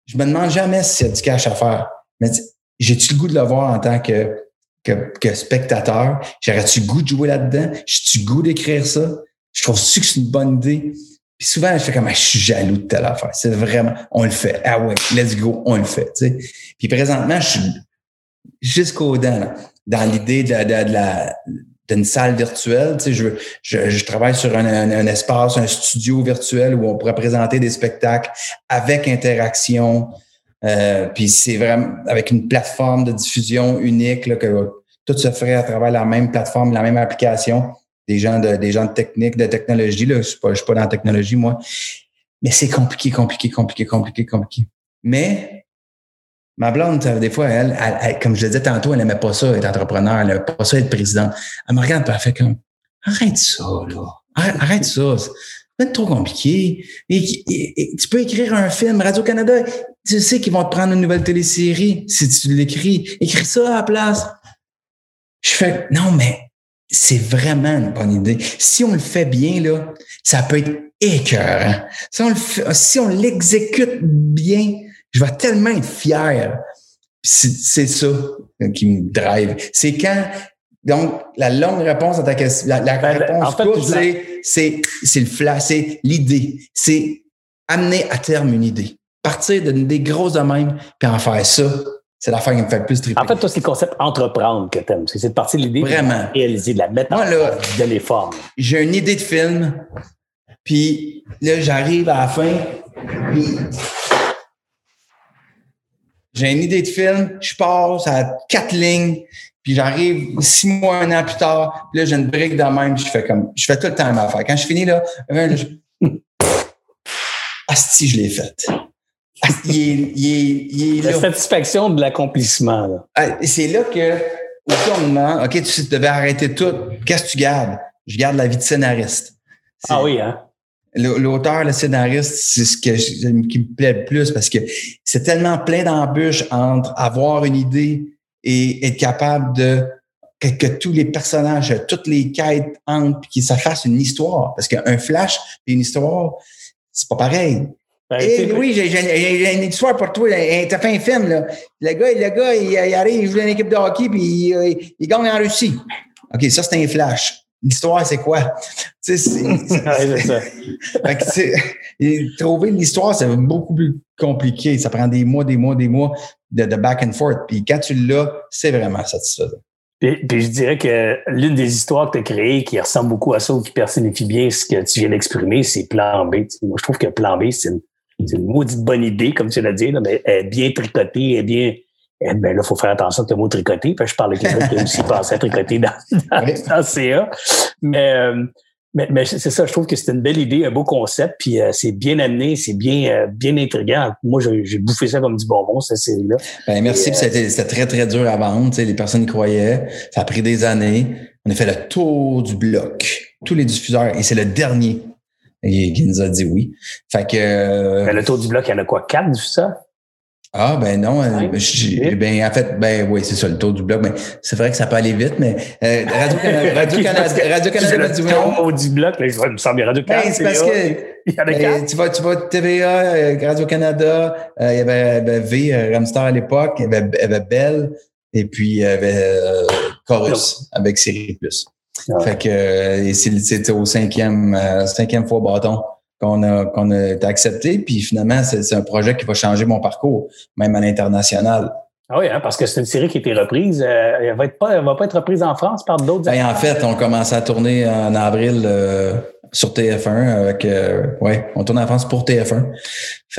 je me demande jamais s'il y a du cash à faire. Mais tu- j'ai-tu le goût de le voir en tant que, que, que spectateur? J'aurais-tu le goût de jouer là-dedans? J'ai-tu le goût d'écrire ça? Je trouve que c'est une bonne idée? Puis souvent, je fais comme, Ah, je suis jaloux de telle affaire. C'est vraiment, on le fait. Ah ouais, let's go, on le fait. Puis présentement, je suis jusqu'aux dents là, dans l'idée de, de, de la d'une salle virtuelle. Tu sais, je, je, je travaille sur un, un, un espace, un studio virtuel où on pourrait présenter des spectacles avec interaction. Euh, puis c'est vraiment avec une plateforme de diffusion unique là, que tout se ferait à travers la même plateforme, la même application des gens de, des gens de technique, de technologie. Là. Je ne suis, pas- je suis pas dans la technologie, moi. Mais c'est compliqué, compliqué, compliqué, compliqué, compliqué. Mais ma blonde, des fois, elle, comme je le disais tantôt, elle n'aimait pas ça, être entrepreneur, elle n'aimait pas ça, être présidente. Elle me regarde et elle fait comme Arrête ça, là. Arrête, ça. C'est trop compliqué. Tu peux écrire un film. Radio-Canada, tu sais qu'ils vont te prendre une nouvelle télésérie si tu l'écris. Écris ça à la place. Je fais non, mais c'est vraiment une bonne idée. Si on le fait bien, là, ça peut être écœurant. Si on le fait- si on l'exécute bien, je vais tellement être fier. C'est ça qui me drive. C'est quand, donc, la longue réponse à ta question, la, la Ben, réponse en fait, courte, c'est, c'est le flash, c'est l'idée. C'est amener à terme une idée. Partir d'une idée grosse de même, puis en faire ça, c'est l'affaire qui me fait le plus triper. En fait, toi, c'est le concept entreprendre que t'aimes. C'est de partir de l'idée, de Vraiment. la réaliser, de la mettre en Moi, là, place, de forme. j'ai une idée de film, puis là, j'arrive à la fin, puis j'ai une idée de film, je passe à quatre lignes, puis j'arrive six mois, un an plus tard, puis là, j'ai une brique de même, puis je fais comme, je fais tout le temps ma affaire. Quand je finis, là, là, je... [LAUGHS] Asti, je l'ai faite. Il il il La satisfaction de l'accomplissement. Ah, et C'est là que, au et mesure, OK, tu devais arrêter tout. Qu'est-ce que tu gardes? Je garde la vie de scénariste. Ah oui, hein? L'auteur, le scénariste, c'est ce que je- qui me plaît le plus parce que c'est tellement plein d'embûches entre avoir une idée et être capable de que, que tous les personnages, toutes les quêtes entrent puis que ça fasse une histoire. Parce qu'un flash et une histoire, c'est pas pareil. Ben, tu sais, oui, j'ai une histoire pour toi. Hey, T'as fait un film, là. Le gars, le gars il, il arrive, il joue dans une équipe de hockey, puis il, il gagne en Russie. OK, ça, c'est un flash. L'histoire, c'est quoi? Tu sais, c'est- [LAUGHS] trouver l'histoire, c'est beaucoup plus compliqué. Ça prend des mois, des mois, des mois de, de back and forth. Puis quand tu l'as, c'est vraiment satisfaisant. Puis, puis je dirais que l'une des histoires que tu as créées qui ressemble beaucoup à ça ou qui personnifie bien ce que tu viens d'exprimer, c'est Plan B. Moi, je trouve que Plan B, c'est une, c'est une maudite bonne idée, comme tu l'as dit, là, mais elle est bien tricotée, elle est bien. eh ben là, il faut faire attention avec le mot tricoter. Puis je parle de quelqu'un qui a aussi pensé à tricoter dans, dans, Oui. dans CA. Mais, euh, mais, mais c'est ça, je trouve que c'est une belle idée, un beau concept, puis euh, c'est bien amené, c'est bien, euh, bien intriguant. Moi, j'ai bouffé ça comme du bonbon, cette série-là. Ben, merci. puis C'était très, très dur à vendre. Les personnes y croyaient. Ça a pris des années. On a fait le tour du bloc. Tous les diffuseurs. Et c'est le dernier qui qui nous a dit oui. Fait que... euh, Mais le tour du bloc, il y en a quoi, quatre, du ça? Ah ben non, euh, ben en fait, ben oui, c'est ça, le tour du bloc. Ben, c'est vrai que ça peut aller vite, mais euh, Radio-Canada m'a dit le oui. tour du bloc, là, je- il me semble, Radio Ben, c'est parce que Il y en a ben, tu vas, tu vas TVA, euh, Radio-Canada, euh, il y avait, ben, V, Ramstar à l'époque, il y avait, il avait Bell, et puis il y avait euh, Chorus avec Série Plus. Fait que euh, c'était au cinquième, euh, cinquième fois bâton qu'on a, qu'on a été accepté. Puis finalement, c'est un projet qui va changer mon parcours, même à l'international. Ah oui, hein, parce que c'est une série qui a été reprise. Euh, elle va être pas, elle va pas être reprise en France par d'autres. Ben, en fait, on commence à tourner en avril euh, sur TF1 avec, euh, ouais, on tourne en France pour TF1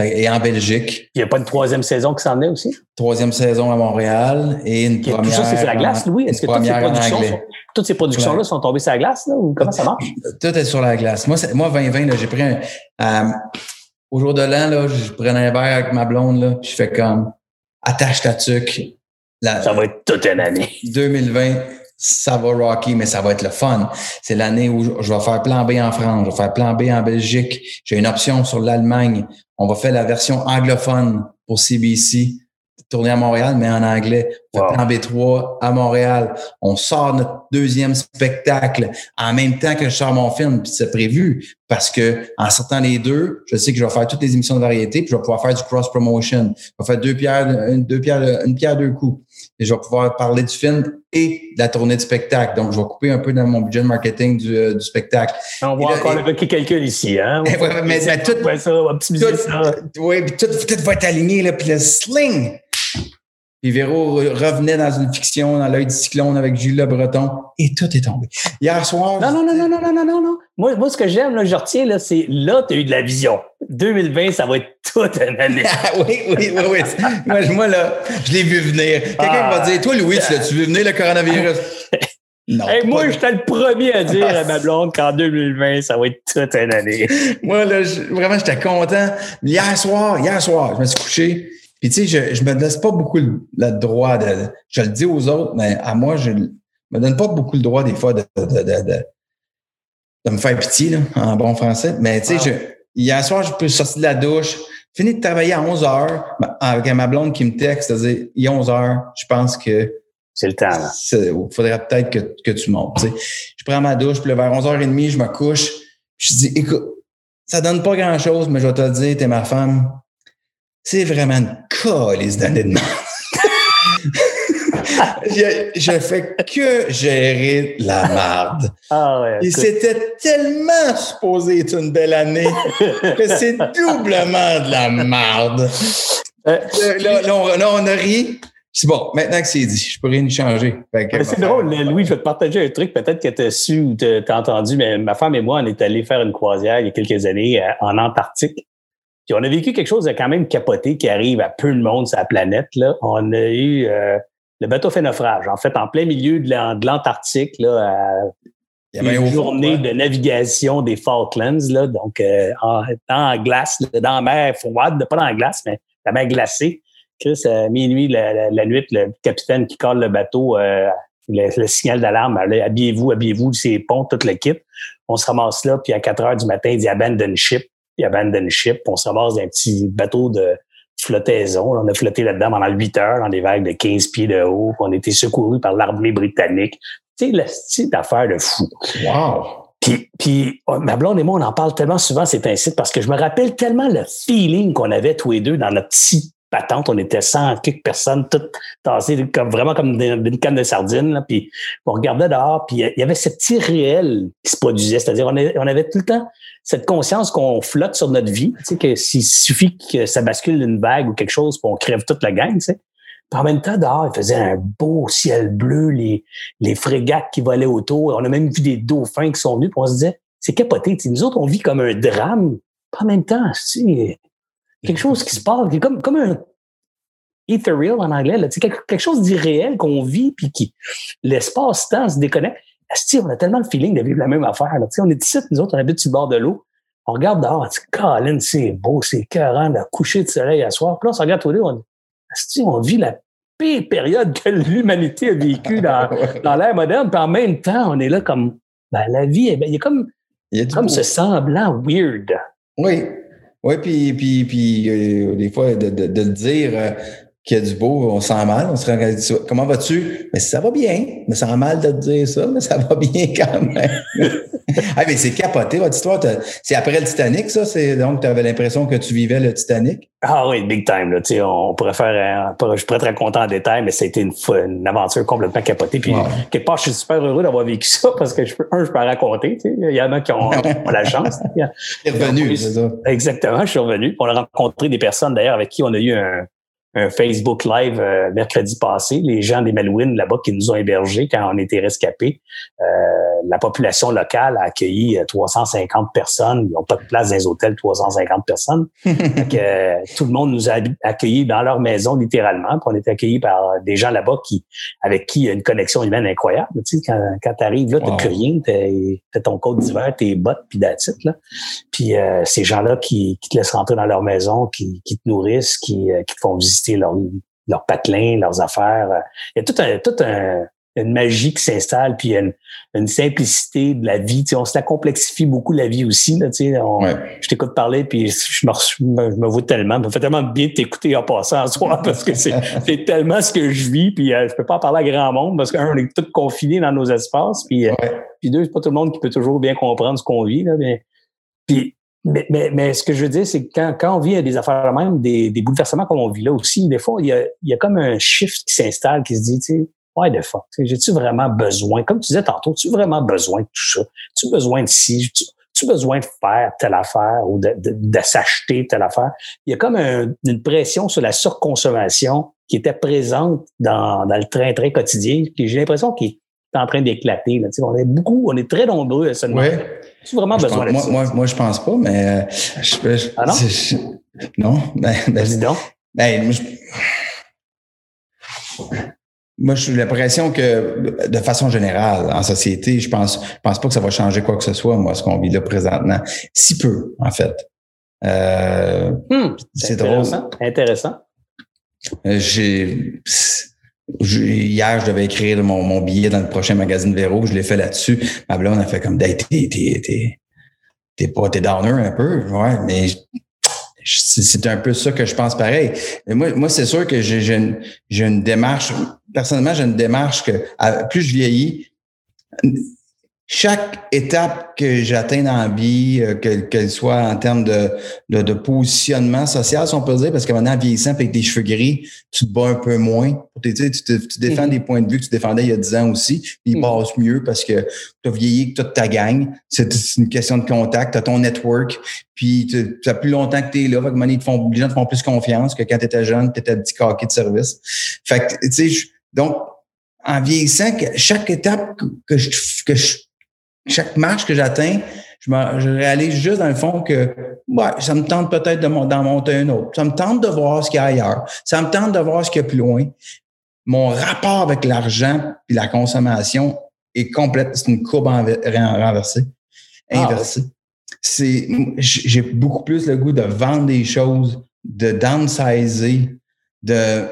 et en Belgique. Il n'y a pas une troisième saison qui s'en est aussi? Troisième saison à Montréal et une première. Tout ça, c'est la glace, Louis. Est-ce que toutes ces productions, sont, toutes ces productions-là sont tombées sur la glace, là, ou comment ça marche? Tout est sur la glace. Moi, moi 2020, j'ai pris un. au jour de l'an, là, je prenais un verre avec ma blonde, là, puis je fais comme attache ta tuque. ça va être toute une année. 2020, ça va rocky, mais ça va être le fun. C'est l'année où je vais faire plan B en France, je vais faire plan B en Belgique. J'ai une option sur l'Allemagne. On va faire la version anglophone pour CBC tourner à Montréal, mais en anglais. Plan B3 à Montréal. On sort notre deuxième spectacle en même temps que je sors mon film, puis c'est prévu parce que en sortant les deux, je sais que je vais faire toutes les émissions de variété, puis je vais pouvoir faire du cross promotion. Je vais faire deux pierres, une, deux pierres, une pierre deux coups. Et je vais pouvoir parler du film et de la tournée de spectacle. Donc, je vais couper un peu dans mon budget de marketing du, euh, du spectacle. On va encore évoquer quelqu'un ici, hein? [LAUGHS] ouais, mais, tout, ça, on va optimiser ça. Oui, puis tout, tout va être aligné, là, puis le sling puis Véro revenait dans une fiction, dans l'œil du cyclone avec Jules Le Breton, et tout est tombé. Hier soir. Non, non, non, non, non, non, non, non, non. Moi, moi ce que j'aime, là, je retiens, là, c'est là, tu as eu de la vision. 2020, ça va être [LAUGHS] toute une année. oui, oui, oui, oui. moi, moi, là, je l'ai vu venir. Quelqu'un va ah. dire, toi, Louis, tu l'as-tu vu venir le coronavirus? [LAUGHS] Non. moi, j'étais le premier à dire à ma [LAUGHS] blonde qu'en 2020, ça va être toute une année. moi, là, vraiment, j'étais content. Hier soir, hier soir, je me suis couché. Puis tu sais, je, je me laisse pas beaucoup le, droit de. Je le dis aux autres, mais à moi, je me donne pas beaucoup le droit des fois de, de, de, de, me faire pitié, là, en bon français. Mais tu sais, hier soir, je peux sortir de la douche, fini de travailler à 11 heures avec ma blonde qui me texte, c'est-à-dire, il est 11 heures, je pense que. C'est le temps, là. Il faudrait peut-être que, que tu montes. sais. Je prends ma douche, puis vers 11h30, je me couche. Je dis, écoute, ça donne pas grand-chose, mais je vais te le dire, t'es ma femme c'est vraiment une colise d'année de [LAUGHS] je, je fais que gérer la marde. Ah ouais, Et c'était tellement supposé être une belle année que c'est [LAUGHS] doublement de la marde. Euh, là, là, on, a ri. C'est bon, maintenant que c'est dit, je peux rien y changer. C'est drôle, Louis, je vais te partager un truc peut-être que tu as su ou tu as entendu, mais ma femme et moi, on est allés faire une croisière il y a quelques années euh, en Antarctique on a vécu quelque chose de quand même capoté qui arrive à peu de monde sur la planète. Là. On a eu euh, le bateau fait naufrage. En fait, en plein milieu de l'Antarctique, là, une journée de navigation des Falklands, là, donc euh, en, dans la glace, dans la mer froide, pas dans la glace, mais la mer glacée. Chris, à minuit, la, nuit, le capitaine qui colle le bateau, euh, le, signal d'alarme, habillez-vous, habillez-vous, c'est ponts, toute l'équipe. On se ramasse là, puis à 4 heures du matin, il dit abandon ship puis abandon ship. On se ramasse d'un petit bateau de flottaison. On a flotté là-dedans pendant 8 heures dans des vagues de 15 pieds de haut. On a été secouru par l'armée britannique. Sais, la petite affaire de fou. Wow! Puis, puis, oh, ma blonde et moi, on en parle tellement souvent, c'est ainsi parce que je me rappelle tellement le feeling qu'on avait tous les deux dans notre petit patente. On était 100 quelques personnes, toutes tassées comme, vraiment comme une canne de sardines. Là. Puis on regardait dehors, puis il y avait ce petit réel qui se produisait. C'est-à-dire, on, avait tout le temps cette conscience qu'on flotte sur notre vie, tu sais, que s'il suffit que ça bascule une vague ou quelque chose, puis on crève toute la gang, tu sais. en même temps, dehors, il faisait un beau ciel bleu, les, les frégates qui volaient autour. On a même vu des dauphins qui sont venus, puis on se disait, c'est capoté. Tu nous autres, on vit comme un drame. en même temps, tu quelque chose qui se passe, comme, comme un ethereal en anglais, là, quelque, quelque chose d'irréel qu'on vit, puis qui l'espace-temps se déconnecte on a tellement le feeling de vivre la même affaire. Là. On est ici, nous autres, on habite sur le bord de l'eau. On regarde dehors, on dit, Colin, c'est beau, c'est écœurant, le coucher de soleil à soir. Puis là, on se regarde tous les deux, on dit, on vit la pire période que l'humanité a vécue dans, [LAUGHS] dans l'ère moderne. Puis en même temps, on est là comme, ben, la vie, il y a comme, il y a comme ce semblant weird. Oui. Oui, puis, puis, puis euh, des fois, de, de, le dire, euh, qu'il y a du beau, on sent mal, on se dit comment vas-tu? Mais ça va bien, mais ça sent mal de te dire ça, mais ça va bien quand même. [LAUGHS] ah, mais c'est capoté, votre histoire. C'est après le Titanic, ça? C'est, donc, tu avais l'impression que tu vivais le Titanic? Ah oui, big time. Là, on pourrait faire, je pourrais te raconter en détail, mais c'était une, une aventure complètement capotée. Puis, quelque part, je suis super heureux d'avoir vécu ça parce que, je peux, un, je peux raconter. Il y en a qui ont, la chance. [LAUGHS] Tu revenu, c'est ça. Exactement, je suis revenu. On a rencontré des personnes, d'ailleurs, avec qui on a eu un, un Facebook Live euh, mercredi passé, les gens des Malouines là-bas qui nous ont hébergés quand on était rescapés. Euh, la population locale a accueilli 350 euh, personnes. Ils n'ont pas de place dans les hôtels, 350 personnes. [LAUGHS] euh, tout le monde nous a accueillis dans leur maison, littéralement. Puis on est accueillis par des gens là-bas qui, avec qui il y a une connexion humaine incroyable. Tu sais, quand, quand tu arrives là, tu n'as plus rien, tu as ton code d'hiver, tes bottes, puis d'attitude. Là. Puis euh, ces gens-là qui, qui, te laissent rentrer dans leur maison, qui, qui te nourrissent, qui, qui te font visiter leur, leur patelin, leurs affaires. Il y a tout un, tout un, une magie qui s'installe, puis une, une, simplicité de la vie. Tu sais, on se la complexifie beaucoup la vie aussi. Là, tu sais, Je t'écoute parler, puis je me, je me, vois tellement. Ça fait tellement bien de t'écouter en passant en soi [LAUGHS] parce que c'est tellement ce que je vis. Puis euh, je peux pas en parler à grand monde parce qu'un, on est tous confinés dans nos espaces. Puis, euh, puis deux, c'est pas tout le monde qui peut toujours bien comprendre ce qu'on vit. Là, mais, puis, mais, mais, mais, ce que je veux dire, c'est que quand, quand on vit des affaires même, des, des bouleversements comme on vit là aussi, des fois, il y a, il y a comme un shift qui s'installe qui se dit, tu sais, ouais, de fuck, j'ai-tu vraiment besoin, comme tu disais tantôt, tu vraiment besoin de tout ça? Tu besoin de ci? Tu, besoin de faire telle affaire ou de, de, de s'acheter telle affaire? Il y a comme une pression sur la surconsommation qui était présente dans, dans le train-train quotidien, puis j'ai l'impression qu'il est en train d'éclater. On est beaucoup, on est très nombreux à se demander. Tu vraiment besoin de moi, moi, moi, je pense pas, mais je, ah non? [LAUGHS] non, ben, ben, Dis donc. Ben, je, moi, j'ai l'impression que, de façon générale, en société, je pense, je pense pas que ça va changer quoi que ce soit, moi, ce qu'on vit là présentement. Si peu, en fait. Euh, hmm, c'est drôle. Intéressant. Euh, hier, je devais écrire mon, mon, billet dans le prochain magazine Véro. Je l'ai fait là-dessus. Ma blonde a fait comme, t'es, t'es, pas, t'es downer un peu. Ouais, mais c'est un peu ça que je pense pareil. Moi, moi c'est sûr que j'ai une, une démarche, personnellement, j'ai une démarche que plus je vieillis, chaque étape que j'atteins dans la vie, euh, qu'elle soit en termes de, de, de, positionnement social, si on peut dire, parce que maintenant, en vieillissant, avec des cheveux gris, tu te bats un peu moins. Tu, tu, tu défends mm-hmm. des points de vue que tu défendais il y a 10 ans aussi, puis ils mm-hmm. passent mieux parce que tu as vieilli que toute ta gang. C'est une question de contact, tu as ton network, puis tu as plus longtemps que tu es là, fait que ils te font, les gens te font plus confiance que quand tu étais jeune, tu étais petit caquet de service. Fait que, tu sais, donc, en vieillissant, chaque étape que je, que je chaque marche que j'atteins, je, me, je réalise juste dans le fond que ouais, ça me tente peut-être d'en monter un autre. Ça me tente de voir ce qu'il y a ailleurs. Ça me tente de voir ce qu'il y a plus loin. Mon rapport avec l'argent et la consommation est complète. C'est une courbe renversée, ah, inversée. C'est, j'ai beaucoup plus le goût de vendre des choses, de downsizer, de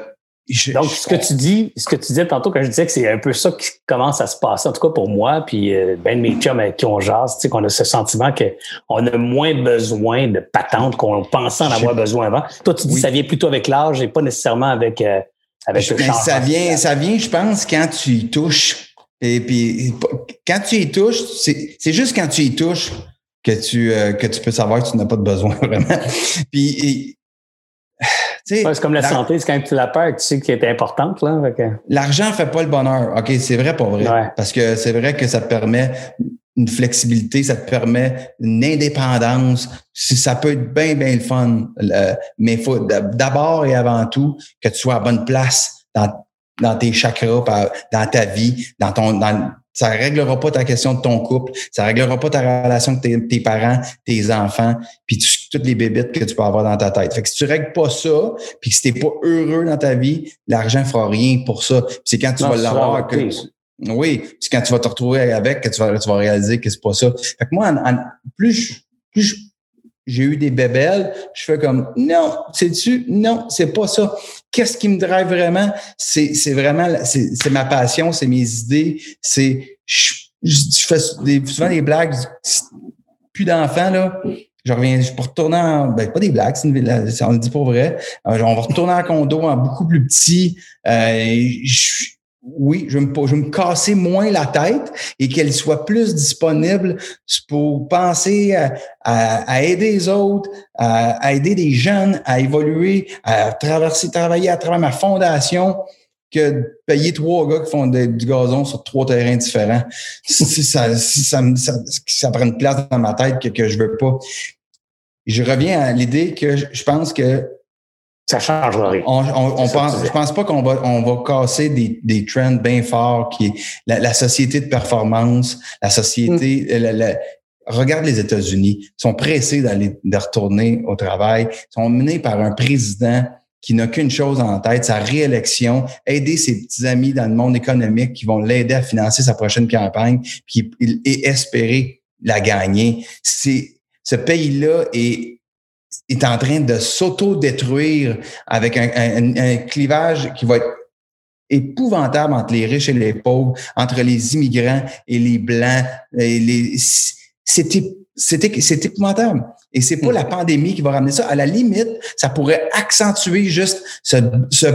donc, ce que tu dis, ce que tu disais tantôt quand je disais que c'est un peu ça qui commence à se passer, en tout cas pour moi, puis euh, ben de mes chums avec qui on jase, tu sais, qu'on a ce sentiment qu'on a moins besoin de patentes qu'on pensait en avoir besoin avant. Toi, tu dis que ça vient plutôt avec l'âge et pas nécessairement avec, euh, avec le changement. Ça vient, ça vient, je pense, quand tu y touches. Et puis, quand tu y touches, c'est juste quand tu y touches que tu, euh, que tu peux savoir que tu n'as pas de besoin [LAUGHS] vraiment. puis, [SIGHS] c'est comme la, santé, c'est quand tu la perds, tu sais qu'elle est importante. Là, L'argent ne fait pas le bonheur. OK, c'est vrai, pas vrai. Parce que c'est vrai que ça te permet une flexibilité, ça te permet une indépendance. Ça peut être bien, bien le fun. mais il faut d'abord et avant tout que tu sois à bonne place dans, dans tes chakras, dans ta vie, dans ton, dans, ça réglera pas ta question de ton couple, ça réglera pas ta relation avec tes, parents, tes enfants, puis toutes les bébites que tu peux avoir dans ta tête. Fait que si tu règles pas ça, puis que si t'es pas heureux dans ta vie, l'argent fera rien pour ça. c'est quand tu vas l'avoir que oui, c'est quand tu vas te retrouver avec que tu vas, tu vas réaliser que c'est pas ça. Fait que moi, plus plus j'ai eu des bébelles, je fais comme non, c'est-tu? Non, c'est pas ça. Qu'est-ce qui me drive vraiment? C'est, c'est vraiment, c'est, c'est ma passion, c'est mes idées, c'est, je, fais des, souvent des blagues, plus d'enfants, là. je reviens, je peux retourner en, ben, pas des blagues, c'est on le dit pour vrai. on va retourner en condo en beaucoup plus petit. je, oui, je vais, me, me casser moins la tête et qu'elle soit plus disponible pour penser à, aider les autres, à, aider des jeunes à évoluer, à traverser, travailler à travers ma fondation que de payer trois gars qui font du gazon sur trois terrains différents. [LAUGHS] si, ça, ça, ça, prend une place dans ma tête que, que je veux pas. Je reviens à l'idée que je pense que ça changera rien. On, on, pense, je pense pas qu'on va, on va casser des, des trends bien forts qui la, la société de performance, la société, mm. regarde les États-Unis, sont pressés d'aller, de retourner au travail, sont menés par un président qui n'a qu'une chose en tête, sa réélection, aider ses petits amis dans le monde économique qui vont l'aider à financer sa prochaine campagne, puis et espérer la gagner. C'est ce pays-là est est en train de s'auto-détruire avec un, clivage qui va être épouvantable entre les riches et les pauvres, entre les immigrants et les blancs. Et c'est épouvantable. Et c'est pas la pandémie qui va ramener ça. À la limite, ça pourrait accentuer juste ce,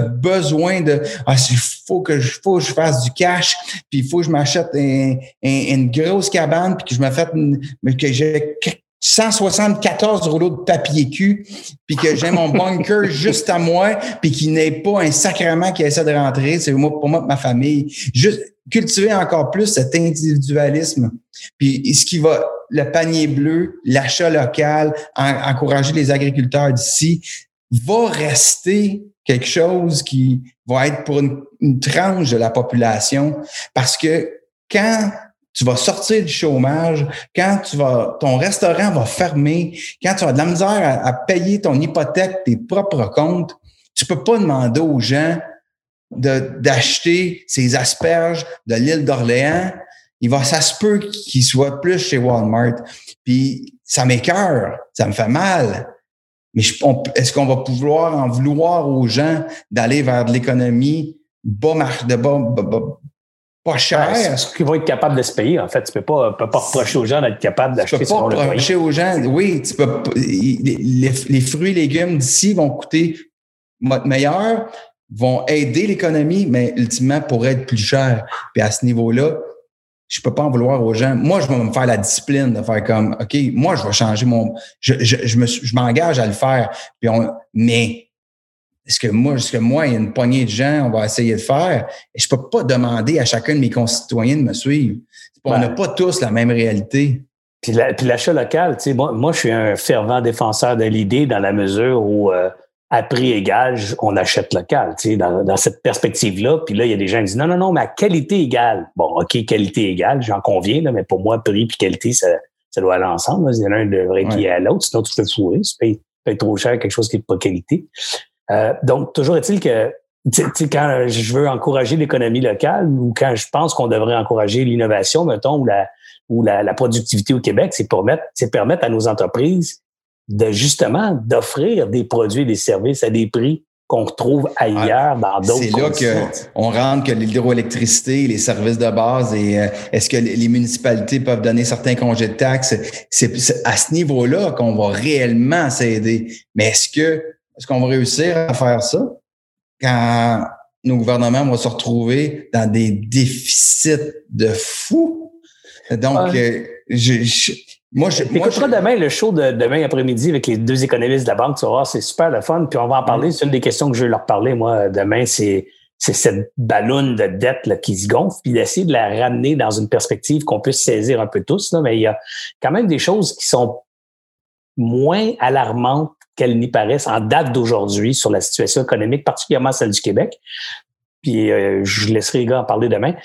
besoin de ah, il faut que je faut que je fasse du cash, puis il faut que je m'achète une grosse cabane, puis que je me fasse que j'ai 174 rouleaux de papier cul, puis que j'ai mon bunker [LAUGHS] juste à moi, puis qu'il n'ait pas un sacrement qui essaie de rentrer, c'est moi pour moi ma famille. Juste cultiver encore plus cet individualisme. Puis ce qui va, le panier bleu, l'achat local, encourager les agriculteurs d'ici, va rester quelque chose qui va être pour une, une tranche de la population parce que quand tu vas sortir du chômage, quand tu vas, ton restaurant va fermer, quand tu as de la misère à, payer ton hypothèque, tes propres comptes, tu peux pas demander aux gens d'acheter ces asperges de l'île d'Orléans. Il va, ça se peut qu'ils soient plus chez Walmart. Puis ça m'écœure, ça me fait mal. Mais est-ce qu'on va pouvoir en vouloir aux gens d'aller vers de l'économie bas, de bas, pas cher. ce qu'ils vont être capables de se payer, en fait. Tu peux pas, peux pas reprocher aux gens d'être capables d'acheter ce qu'on leur reprocher aux gens, oui, tu peux, les, les fruits et légumes d'ici vont coûter meilleur, vont aider l'économie, mais ultimement pourraient être plus chers. Puis à ce niveau-là, je peux pas en vouloir aux gens. Moi, je vais me faire la discipline de faire comme, OK, moi, je vais changer mon, je, je, je me, je m'engage à le faire. Puis on, mais est-ce que moi, ce que moi, il y a une poignée de gens, on va essayer de faire. Et je peux pas demander à chacun de mes concitoyens de me suivre. on n'a pas tous la même réalité. Puis, l'achat local, tu sais, moi, moi, je suis un fervent défenseur de l'idée dans la mesure où euh, à prix égal, on achète local, tu sais, dans, dans cette perspective-là. Puis là, il y a des gens qui disent non, non, non, mais à qualité égale. Bon, OK, qualité égale, j'en conviens, là, mais pour moi, prix puis qualité, ça, ça doit aller ensemble. Il y en a un devrait ouais. à l'autre, sinon tu fais fourrer, tu payes, payes trop cher quelque chose qui n'est pas qualité. Euh, donc, toujours est-il que quand je veux encourager l'économie locale ou quand je pense qu'on devrait encourager l'innovation, mettons, ou la, ou la, la productivité au Québec, c'est permettre, c'est permettre à nos entreprises de justement d'offrir des produits et des services à des prix qu'on retrouve ailleurs dans d'autres C'est là qu'on rentre que l'hydroélectricité, les services de base et euh, est-ce que les municipalités peuvent donner certains congés de taxes? C'est à ce niveau-là qu'on va réellement s'aider. Mais est-ce que est-ce qu'on va réussir à faire ça quand nos gouvernements vont se retrouver dans des déficits de fous? Donc, euh, je, moi, je. moi, je... demain le show de demain après-midi avec les deux économistes de la banque. Tu vas voir, c'est super le fun. Puis on va en parler. C'est une des questions que je vais leur parler, moi, demain. C'est c'est cette ballonne de dette là, qui se gonfle, puis d'essayer de la ramener dans une perspective qu'on puisse saisir un peu tous. Là, mais il y a quand même des choses qui sont moins alarmantes qu'elles n'y paraissent en date d'aujourd'hui sur la situation économique, particulièrement celle du Québec. Puis euh, je laisserai les gars en parler demain.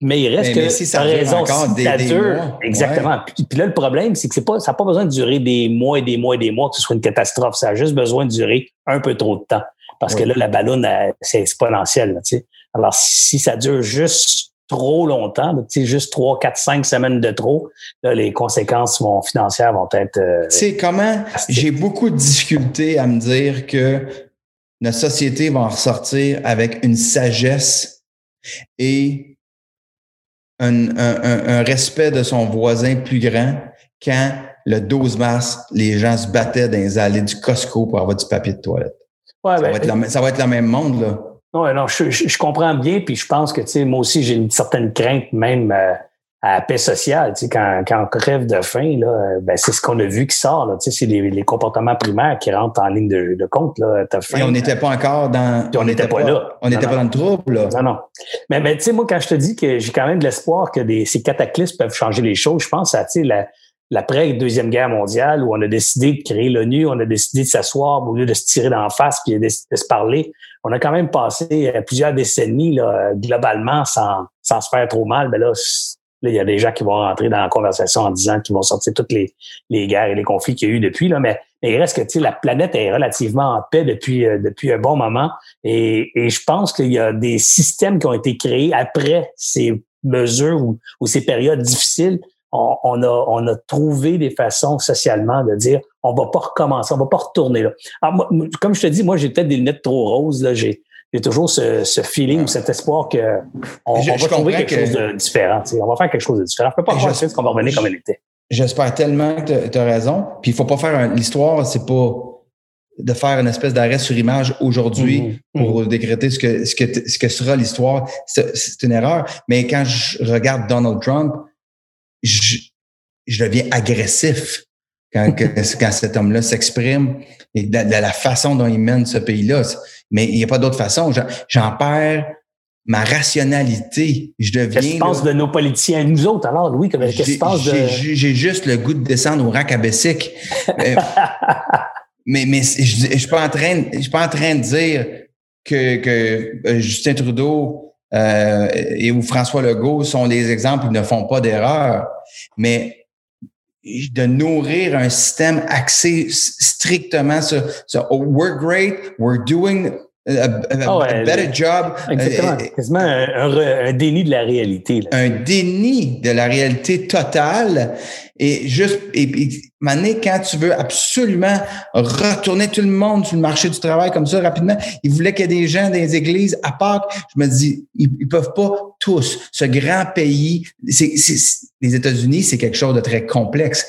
Mais il reste que si ça raison, encore des, mois, exactement. Puis, là, le problème, c'est que c'est pas, ça n'a pas besoin de durer des mois et des mois et des mois que ce soit une catastrophe. Ça a juste besoin de durer un peu trop de temps. Parce que là, la ballonne, c'est exponentiel. Là, Alors, si ça dure juste trop longtemps, sais, juste trois, quatre, cinq semaines de trop, là, les conséquences vont, financières vont être. Euh, tu sais, comment j'ai beaucoup de difficultés à me dire que notre société va en ressortir avec une sagesse et un, un, un respect de son voisin plus grand quand le 12 mars, les gens se battaient dans les allées du Costco pour avoir du papier de toilette. Ouais, ça, ben, va être la, ça va être le même monde, là. Non, non, je, je, je, comprends bien, puis je pense que, tu sais, moi aussi, j'ai une certaine crainte même euh, à la paix sociale. Tu sais, quand, quand on crève de faim, là, ben, c'est ce qu'on a vu qui sort. Là, tu sais, c'est les, les, comportements primaires qui rentrent en ligne de, de compte. Là, faim, Et on n'était pas encore dans... On n'était pas, pas, là. On n'était pas dans le trouble, là. Non, non. Mais, mais tu sais, moi, quand je te dis que j'ai quand même de l'espoir que des, ces cataclysmes peuvent changer les choses, je pense à, tu sais, la l'après-deuxième guerre mondiale où on a décidé de créer l'ONU, on a décidé de s'asseoir au lieu de se tirer d'en face puis de, se parler. On a quand même passé euh, plusieurs décennies là, globalement sans, sans se faire trop mal. Mais là, il y a des gens qui vont rentrer dans la conversation en disant qu'ils vont sortir toutes les, les guerres et les conflits qu'il y a eu depuis. Là, mais, il reste que la planète est relativement en paix depuis, euh, depuis un bon moment. Et, je pense qu'il y a des systèmes qui ont été créés après ces mesures ou, ces périodes difficiles on, a, on a trouvé des façons socialement de dire on va pas recommencer, on va pas retourner là. Alors, moi, comme je te dis, moi j'ai peut-être des lunettes trop roses là, j'ai j'ai toujours ce, ce feeling ou cet espoir que on, je, on va trouver quelque que... chose de différent. On va faire quelque chose de différent. Je peux pas croire je... qu'on va revenir comme elle était. J'espère tellement que tu as raison. Puis il faut pas faire l'histoire, c'est pas de faire une espèce d'arrêt sur image aujourd'hui mmh, pour mmh. décréter ce que, ce que, ce que sera l'histoire. C'est une erreur. Mais quand je regarde Donald Trump, je, je deviens agressif quand, [LAUGHS] quand cet homme-là s'exprime et de, de, la façon dont il mène ce pays-là. Mais il n'y a pas d'autre façon. J'en perds ma rationalité. Je deviens. Qu'est-ce qui se passe de nos politiciens, nous autres, alors, Louis? Qu'est-ce qui se passe de. J'ai juste le goût de descendre au rack à Bessic. [LAUGHS] mais, mais je, je suis pas en train, je suis pas en train de dire que, que euh, Justin Trudeau euh, et où François Legault sont des exemples qui ne font pas d'erreur, mais de nourrir un système axé strictement sur, sur oh, we're great, we're doing a, a, oh, a better job. Exactement. Euh, Quasiment un, un, un, déni de la réalité. Là. Un déni de la réalité totale. Et juste, et, et maintenant, quand tu veux absolument retourner tout le monde sur le marché du travail comme ça rapidement, il voulait qu'il y ait des gens dans les églises à Pâques. Je me dis, ils, ils peuvent pas tous. Ce grand pays, c'est, les États-Unis, c'est quelque chose de très complexe.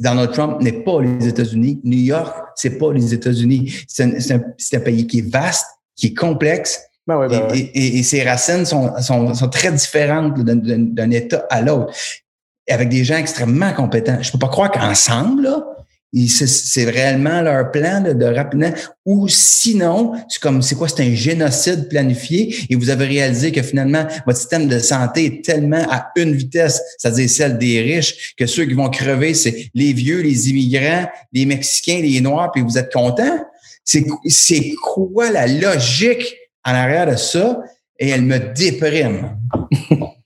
Donald Trump n'est pas les États-Unis. New York, c'est pas les États-Unis. C'est un, un, un, pays qui est vaste, qui est complexe. Ben ouais, ben et, ouais. et, et, ses racines sont, sont, sont très différentes d'un État à l'autre avec des gens extrêmement compétents. Je peux pas croire qu'ensemble, c'est réellement leur plan de rapidement. Ou sinon, c'est comme, c'est quoi? C'est un génocide planifié et vous avez réalisé que finalement, votre système de santé est tellement à une vitesse, c'est-à-dire celle des riches, que ceux qui vont crever, c'est les vieux, les immigrants, les Mexicains, les Noirs, puis vous êtes contents? C'est quoi la logique en arrière de ça? Et elle me déprime. [LAUGHS]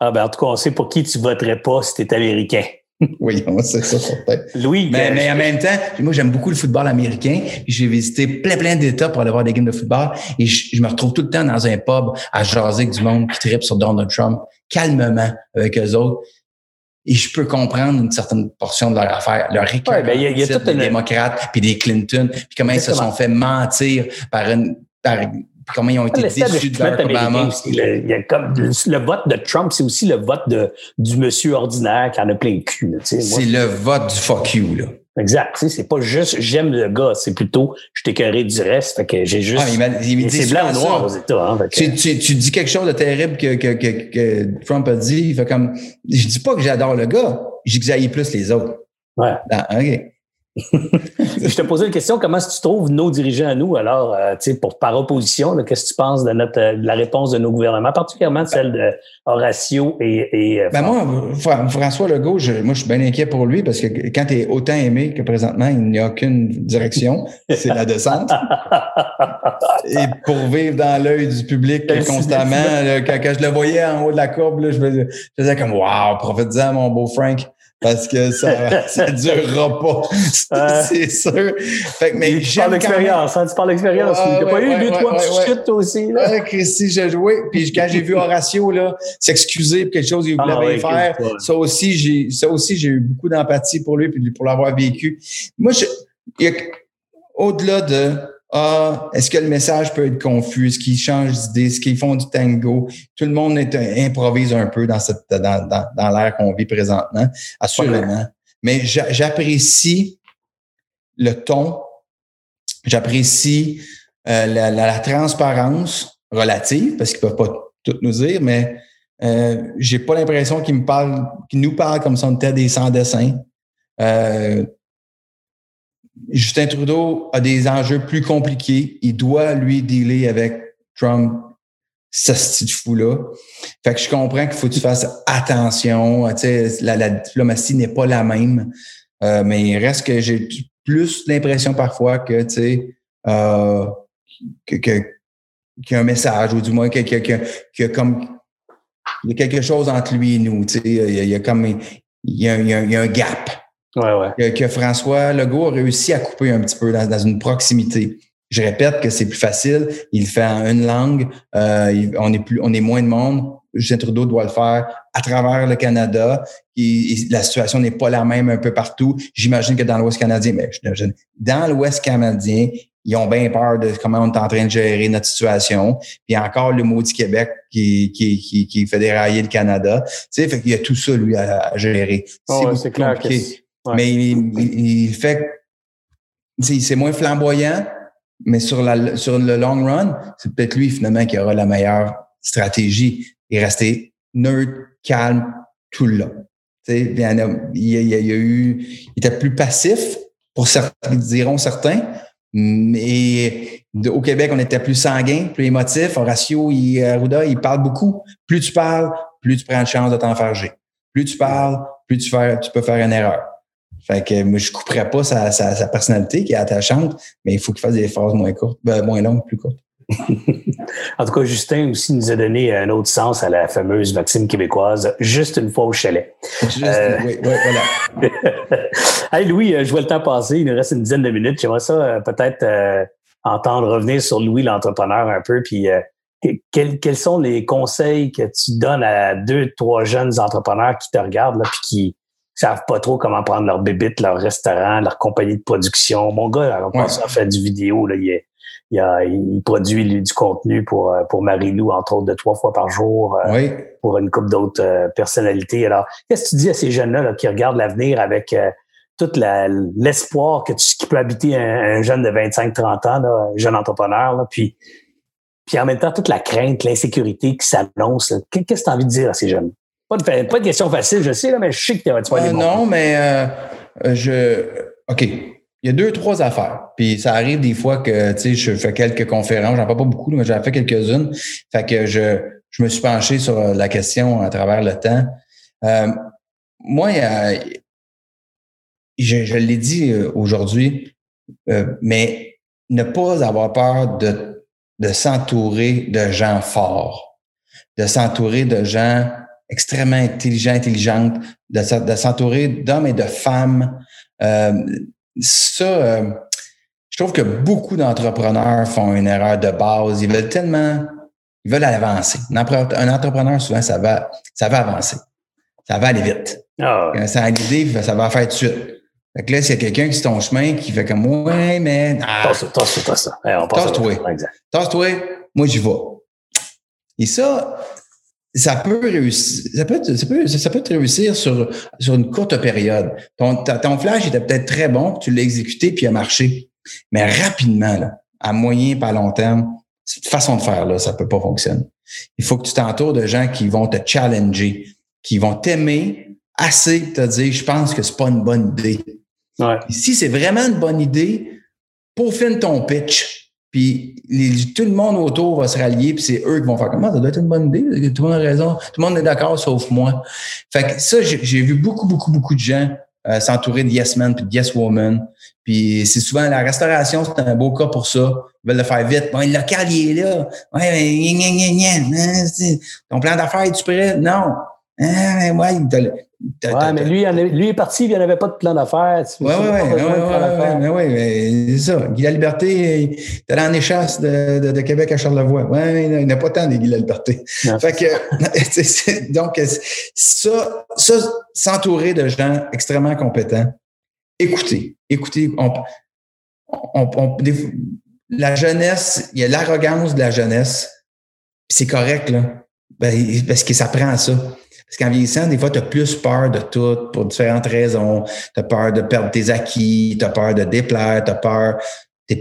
Ah ben en tout cas, on sait pour qui tu voterais pas si tu es américain. [LAUGHS] oui, c'est ça, certain. Louis. Mais, mais en même temps, moi, j'aime beaucoup le football américain. J'ai visité plein, plein d'États pour aller voir des games de football. Et je, je, me retrouve tout le temps dans un pub à jaser avec du monde qui tripe sur Donald Trump, calmement avec eux autres. Et je peux comprendre une certaine portion de leur affaire, leur récurrence ouais, ben, y a, y a des une... démocrates, puis des Clinton, puis comment Exactement. ils se sont fait mentir par une par comment ils ont été déçus de Barack Obama. Aussi, le, il y a comme, le, vote de Trump, c'est aussi le vote de, du monsieur ordinaire qui en a plein le cul. C'est le vote du fuck you. Là. Exact. C'est pas juste j'aime le gars, c'est plutôt je t'écœuré du reste. Fait que j'ai juste. Ah, c'est blanc ou noir aux États. Hein, que... tu, tu, tu, dis quelque chose de terrible que, que, que, que, Trump a dit. Fait comme je dis pas que j'adore le gars, je dis que j'aille plus les autres. Ouais. Ah, OK je te posais une question, comment est-ce que tu trouves nos dirigeants à nous, alors, euh, pour, par opposition, qu'est-ce que tu penses de, notre, de la réponse de nos gouvernements, particulièrement celle de Horacio et, et ben moi, François Legault, je, moi, je suis bien inquiet pour lui parce que quand tu es autant aimé que présentement, il n'y a aucune direction, c'est la descente. [LAUGHS] et pour vivre dans l'œil du public constamment, là, quand, quand, je le voyais en haut de la courbe, là, je, faisais, je faisais comme « Wow, profite-en, mon beau Frank » parce que ça [LAUGHS] ça durera pas. Euh, c'est sûr. Fait que, mais tu parles d'expérience, hein, tu parles d'expérience. Ah, tu n'as pas eu deux, trois petites chutes aussi. Là? Ouais, Christy, j'ai joué. Puis quand j'ai vu Horatio là, s'excuser pour quelque chose qu'il voulait ah, ouais, faire, ça aussi, j'ai ça aussi, j'ai eu beaucoup d'empathie pour lui puis pour l'avoir vécu. Moi, je, au-delà de ah, est-ce que le message peut être confus? Est-ce qu'ils changent d'idée? Est-ce qu'ils font du tango? Tout le monde est, improvise un peu dans, cette, dans, dans, dans l'ère qu'on vit présentement. Assurément. mais j'apprécie le ton, j'apprécie euh, la, transparence relative, parce qu'ils peuvent pas tout nous dire, mais euh, j'ai pas l'impression qu'ils me parlent, qu'ils nous parlent comme si on était des sans-dessins. Euh, Justin Trudeau a des enjeux plus compliqués. Il doit, lui, dealer avec Trump, ce style fou-là. Fait que je comprends qu'il faut que tu fasses attention. Tu sais, la, diplomatie n'est pas la même. Euh, mais il reste que j'ai plus l'impression parfois que, tu sais, euh, que, que, qu'il y a un message, ou du moins qu'il y a, comme il y a quelque chose entre lui et nous. Tu sais, il y a, comme y a, il y a un gap. Ouais, ouais. Que, François Legault a réussi à couper un petit peu dans, une proximité. Je répète que c'est plus facile. Il fait en une langue. Euh, on est plus, on est moins de monde. Justin Trudeau doit le faire à travers le Canada. la situation n'est pas la même un peu partout. J'imagine que dans l'Ouest canadien, mais dans l'Ouest canadien, ils ont bien peur de comment on est en train de gérer notre situation. Puis encore le maudit Québec qui, qui, qui, qui fait dérailler le Canada. Tu sais, fait qu'il y a tout ça, lui, à, gérer. Oh, c'est clair Mais il, il, fait c'est moins flamboyant, mais sur, la, sur le long run, c'est peut-être lui finalement qui aura la meilleure stratégie et rester neutre, calme tout le long. Sais, il, y a, il, a, eu, il était plus passif pour certains, diront certains, mais au Québec, on était plus sanguin, plus émotif. Horacio et Arruda, ils parlent beaucoup. Plus tu parles, plus tu prends de chance de t'enfarger. Plus tu parles, plus tu, fais, tu peux faire une erreur. Fait que moi, je couperais pas sa, sa, personnalité qui est attachante, mais il faut qu'il fasse des phrases moins courtes, ben, moins longues, plus courtes. [LAUGHS] en tout cas, Justin aussi nous a donné un autre sens à la fameuse maxime québécoise, juste une fois au chalet. Juste, euh, oui, oui, voilà. [LAUGHS] hey Louis, euh, je vois le temps passer, il nous reste une dizaine de minutes. J'aimerais ça euh, peut-être entendre revenir sur Louis l'entrepreneur un peu, puis quels, quels, sont les conseils que tu donnes à deux, trois jeunes entrepreneurs qui te regardent, là, puis qui savent pas trop comment prendre leur bébite, leur restaurant, leur compagnie de production. Mon gars, on pense à faire du vidéo, là, il est il, produit du contenu pour, euh, pour Marie-Lou, entre autres, de trois fois par jour, euh, pour une couple d'autres euh, personnalités. Alors, qu'est-ce que tu dis à ces jeunes-là qui regardent l'avenir avec tout l'espoir que tu, qui peut habiter un, jeune de 25-30 ans, un jeune entrepreneur, puis, puis en même temps, toute la crainte, l'insécurité qui s'annonce. Qu'est-ce que tu as envie de dire à ces jeunes? Pas de, pas de question facile, je sais, là, mais je sais que tu vas aller Non, mais je... OK il y a deux, trois affaires. Puis ça arrive des fois que, tu sais, je fais quelques conférences, j'en fais pas beaucoup, mais j'en fais quelques-unes. Fait que je, je me suis penché sur euh, la question à travers le temps. Euh, moi, je, je l'ai dit euh, aujourd'hui, mais ne pas avoir peur de, de s'entourer de gens forts, de s'entourer de gens extrêmement intelligents, intelligentes, de, de s'entourer d'hommes et de femmes ça, euh, je trouve que beaucoup d'entrepreneurs font une erreur de base. Ils veulent tellement, ils veulent avancer. Un entrepreneur, souvent, ça va, ça va avancer. Ça va aller vite. Oh. ça a l'idée, ça va faire tout de suite. Fait que là, s'il y a quelqu'un qui est ton chemin, qui fait comme, ouais, mais. Ah, Tasse-toi, ça. Tasse-toi. Tasse-toi, moi, j'y vais. Et ça, ça peut réussir, ça peut, ça peut, ça peut te réussir sur, sur une courte période. Ton, ton flash était peut-être très bon, tu l'as exécuté puis il a marché. Mais rapidement, là, à moyen pas à long terme, cette façon de faire, là, ça peut pas fonctionner. Il faut que tu t'entoures de gens qui vont te challenger, qui vont t'aimer assez te dire, je pense que c'est pas une bonne idée. Ouais. Si c'est vraiment une bonne idée, peaufine ton pitch puis tout le monde autour va se rallier, puis c'est eux qui vont faire comment ça doit être une bonne idée, tout le monde a raison, tout le monde est d'accord sauf moi. Fait que ça, j'ai vu beaucoup, beaucoup, beaucoup de gens euh, s'entourer de yes men puis de yes woman. Puis c'est souvent la restauration, c'est un beau cas pour ça. Ils veulent le faire vite. Bon, le local, il est là. Ouais, mais gna, gna, gna, hein, ton plan d'affaires, est-tu prêt? Non. Ah, ouais, Ouais, mais lui, lui est parti, il n'y avait pas de plan d'affaires. Oui, oui, oui. Oui, mais c'est ça. Guy La Liberté, est allé en échasse de, de, de, Québec à Charlevoix. Oui, il n'a pas tant de Guy La Liberté. Fait que, [LAUGHS] donc, ça, ça s'entourer de gens extrêmement compétents, écoutez, écoutez, on, on, on, la jeunesse, il y a l'arrogance de la jeunesse, c'est correct, là, ben, parce que ça prend à ça. Parce qu'en vieillissant, des fois, tu as plus peur de tout pour différentes raisons. Tu as peur de perdre tes acquis, tu as peur de déplaire, tu as peur. Tu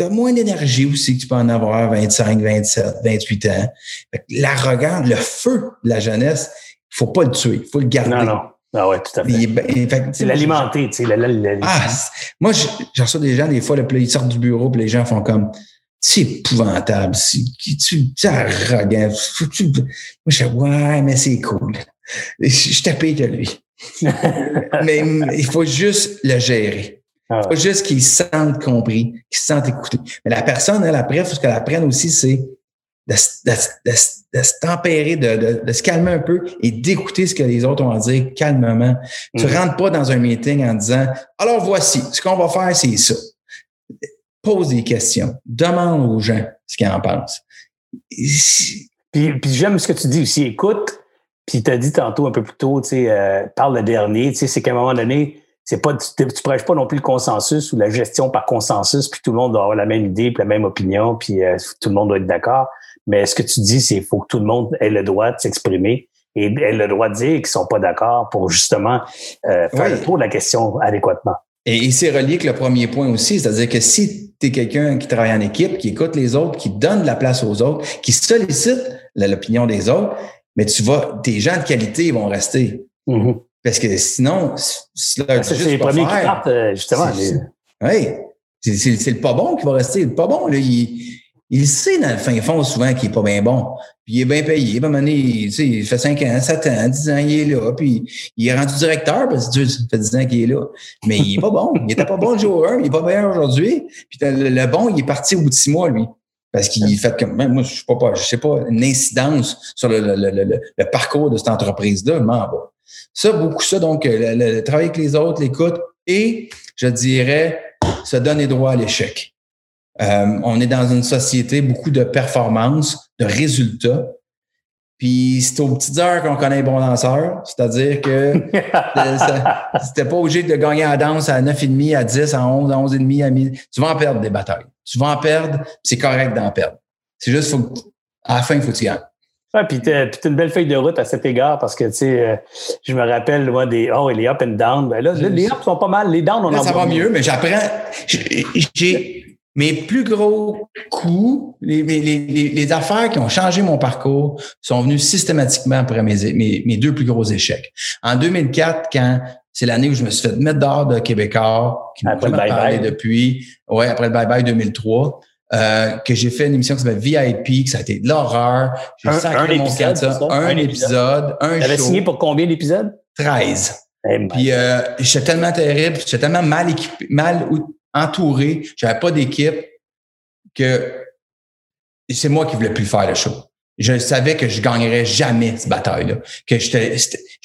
as, moins d'énergie aussi que tu peux en avoir 25, 27, 28 ans. L'arrogance, le feu de la jeunesse, il faut pas le tuer, il faut le garder. Non, non. Ah ouais, tout à fait. c'est l'alimenter, tu sais. Ah, moi, j'en reçois des gens, des fois, là, ils sortent du bureau, puis les gens font comme c'est épouvantable. Tu es arrogant. Moi, je dis, ouais, mais c'est cool. Je tapé que lui. [LAUGHS] mais il faut juste le gérer. Il faut juste qu'il se sente compris, qu'il se sente écouté. Mais la personne, elle, après, ce qu'elle apprenne aussi, c'est de, se tempérer, de, se calmer un peu et d'écouter ce que les autres ont à dire calmement. Tu mm. rentres pas dans un meeting en disant, alors voici, ce qu'on va faire, c'est ça pose des questions, demande aux gens ce qu'ils en pensent. Puis, puis j'aime ce que tu dis aussi, écoute, puis tu as dit tantôt un peu plus tôt, tu sais, euh, parle le dernier, tu sais, c'est qu'à un moment donné, c'est pas, tu, tu, prêches pas non plus le consensus ou la gestion par consensus, puis tout le monde doit avoir la même idée, puis la même opinion, puis euh, tout le monde doit être d'accord. Mais ce que tu dis, c'est qu'il faut que tout le monde ait le droit de s'exprimer et ait le droit de dire qu'ils sont pas d'accord pour justement euh, faire le tour de la question adéquatement. Et, c'est relié avec le premier point aussi, c'est-à-dire que si tu es quelqu'un qui travaille en équipe, qui écoute les autres, qui donne de la place aux autres, qui sollicite l'opinion des autres, mais tu vas, tes gens de qualité vont rester. Mm-hmm. Parce que sinon, c'est les premiers qui partent, euh, justement. Oui, c'est le pas bon qui va rester. Le pas bon, là, il, il sait dans le fin fond souvent qu'il n'est pas bien bon. Puis il est bien payé. À un moment il fait 5 ans, 7 ans, 10 ans, il est là. Puis il est rendu directeur parce que ça fait 10 ans qu'il est là. Mais il n'est pas bon. Il n'était pas bon le jour 1, il n'est pas meilleur aujourd'hui. Puis le, bon, il est parti au bout de 6 mois, lui. Parce qu'il fait comme moi, je sais pas, je sais pas, une incidence sur le, le, parcours de cette entreprise-là, mais Ça, beaucoup ça, donc, le, travail avec les autres, l'écoute, et je dirais, se donner droit à l'échec. Euh, on est dans une société, beaucoup de performances, de résultats. Puis c'est aux petites heures qu'on connaît les bons danseurs, c'est-à-dire que [LAUGHS] c'était pas obligé de gagner la danse à 9,5, à 10, à 11, à 11,5, à midi. Tu vas en perdre des batailles. Tu vas en perdre, c'est correct d'en perdre. C'est juste, faut, à la fin, il faut que tu gagnes. Ah, puis t'as une belle feuille de route à cet égard parce que, tu sais, euh, je me rappelle, moi, des, oh, les up and down. Ben là, les up sont pas mal. Les downs, on là, Ça va mieux, mais j'apprends. J'ai, mes plus gros coups, les, les, les, affaires qui ont changé mon parcours sont venues systématiquement après mes, mes, deux plus gros échecs. En 2004, quand c'est l'année où je me suis fait mettre dehors de Québécois, qui m'a parlé depuis, ouais, après le Bye Bye 2003, euh, que j'ai fait une émission qui s'appelle VIP, que ça a été de l'horreur. J'ai un, un, épisode, ça, un, épisode, un show. signé pour combien d'épisodes? 13. Eh Puis euh, j'étais tellement terrible, j'étais tellement mal équipé, mal entouré, j'avais pas d'équipe, que c'est moi qui voulais plus faire le show. Je savais que je gagnerais jamais cette bataille-là. Que je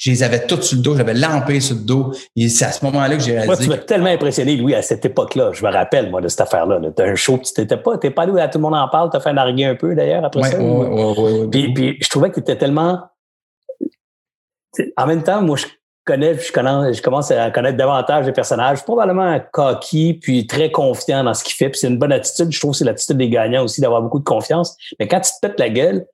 les avais toutes sur le dos, j'avais lampé sur le dos. Et c'est à ce moment-là que j'ai réalisé. Moi, tu m'as tellement impressionné, Louis, à cette époque-là. Je me rappelle, moi, de cette affaire-là. T'as un show, tu t'étais pas, t'es pas allé où tout le monde en parle, t'as fait narguer un peu d'ailleurs après ça. Oui, oui, oui. Puis, puis je trouvais que tu étais tellement. En même temps, moi, je connais, je, connais, je commence à connaître davantage les personnages, probablement coquille, puis très confiant dans ce qu'il fait. Puis c'est une bonne attitude. Je trouve que c'est l'attitude des gagnants aussi d'avoir beaucoup de confiance. Mais quand tu te pètes la gueule,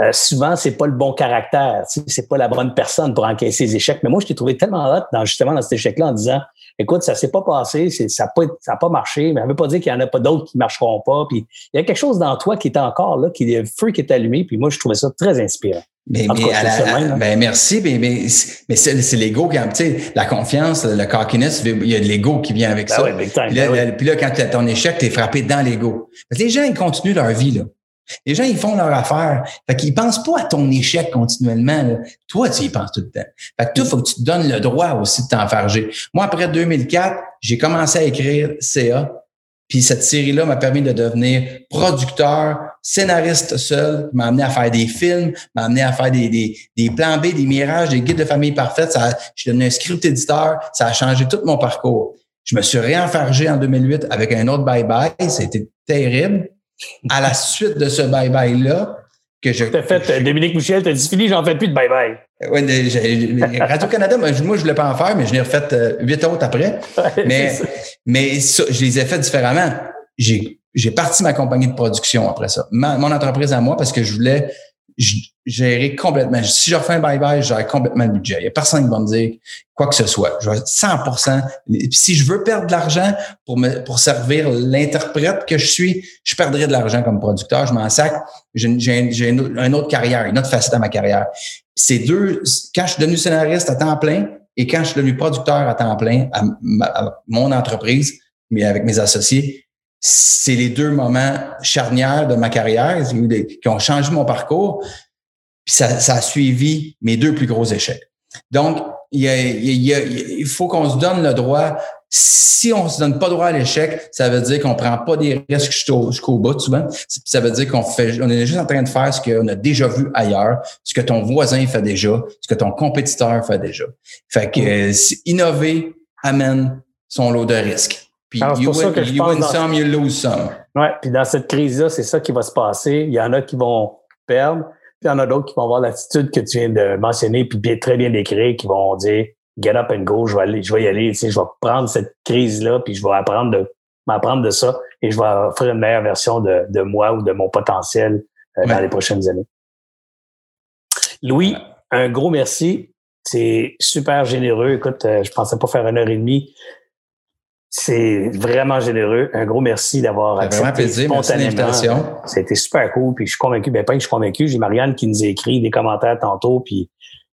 euh, souvent, c'est pas le bon caractère. C'est pas la bonne personne pour encaisser les échecs. Mais moi, je t'ai trouvé tellement hot dans, justement dans cet échec-là en disant Écoute, ça s'est pas passé, ça n'a pas, ça a pas marché, mais ça veut pas dire qu'il y en a pas d'autres qui marcheront pas. Puis il y a quelque chose dans toi qui est encore là, qui est le feu qui est allumé. Puis moi, je trouvais ça très inspirant. Mais, ben merci, mais, mais, mais c'est l'ego qui, tu sais, la confiance, le cockiness, il y a de l'ego qui vient avec ben ça. puis, là, ben puis, là, quand tu as ton échec, tu es frappé dans l'ego. Les gens, ils continuent leur vie, là. Les gens, ils font leur affaire. Fait qu'ils pensent pas à ton échec continuellement. Toi, tu y penses tout le temps. Fait que toi, faut que tu te donnes le droit aussi de t'enfarger. Moi, après 2004, j'ai commencé à écrire CA. Puis cette série-là m'a permis de devenir producteur, scénariste seul, m'a amené à faire des films, m'a amené à faire des, des, des, plans B, des mirages, des guides de famille parfaite. Ça, je suis devenu un script éditeur. Ça a changé tout mon parcours. Je me suis réenfargé en 2008 avec un autre bye-bye. C'était terrible à la suite de ce bye-bye-là, que je. T'as fait, Dominique Michel, t'as dit fini, j'en fais plus de bye-bye. Oui, Radio-Canada, moi, je voulais pas en faire, mais je l'ai refait euh, huit autres après. [LAUGHS] mais mais je les ai fait différemment. J'ai, j'ai parti ma compagnie de production après ça. mon entreprise à moi, parce que je voulais gérer complètement. Si je refais un bye-bye, je complètement le budget. Il n'y a personne qui va me dire quoi que ce soit. Je vais 100% Si je veux perdre de l'argent pour me, pour servir l'interprète que je suis, je perdrai de l'argent comme producteur. Je m'en sac. J'ai une, autre carrière, une autre facette à ma carrière. C'est deux, quand je suis devenu scénariste à temps plein et quand je suis devenu producteur à temps plein à mon entreprise, mais avec mes associés, c'est les deux moments charnières de ma carrière qui ont changé mon parcours. Puis ça, ça a suivi mes deux plus gros échecs. Donc, il, il, faut qu'on se donne le droit. Si on se donne pas droit à l'échec, ça veut dire qu'on prend pas des risques jusqu'au bout souvent. Ça veut dire qu'on fait, on est juste en train de faire ce qu'on a déjà vu ailleurs, ce que ton voisin fait déjà, ce que ton compétiteur fait déjà. Fait que euh, innover amène son lot de risques. Puis you, win, que you win some, you lose some. Ouais, puis dans cette crise-là, c'est ça qui va se passer. Il y en a qui vont perdre, puis il y en a d'autres qui vont avoir l'attitude que tu viens de mentionner, puis bien, très bien décrire, qui vont dire get up and go, je vais aller, je vais y aller, tu sais, je vais prendre cette crise-là, puis je vais apprendre de m'apprendre de ça et je vais offrir une meilleure version de, de moi ou de mon potentiel euh, dans les prochaines années. Louis, un gros merci. C'est super généreux. Écoute, euh, je pensais pas faire une heure et demie. C'est vraiment généreux. Un gros merci d'avoir accepté spontanément. C'était super cool. Puis je suis convaincu, ben pas que je suis convaincu, j'ai Marianne qui nous a écrit des commentaires tantôt, puis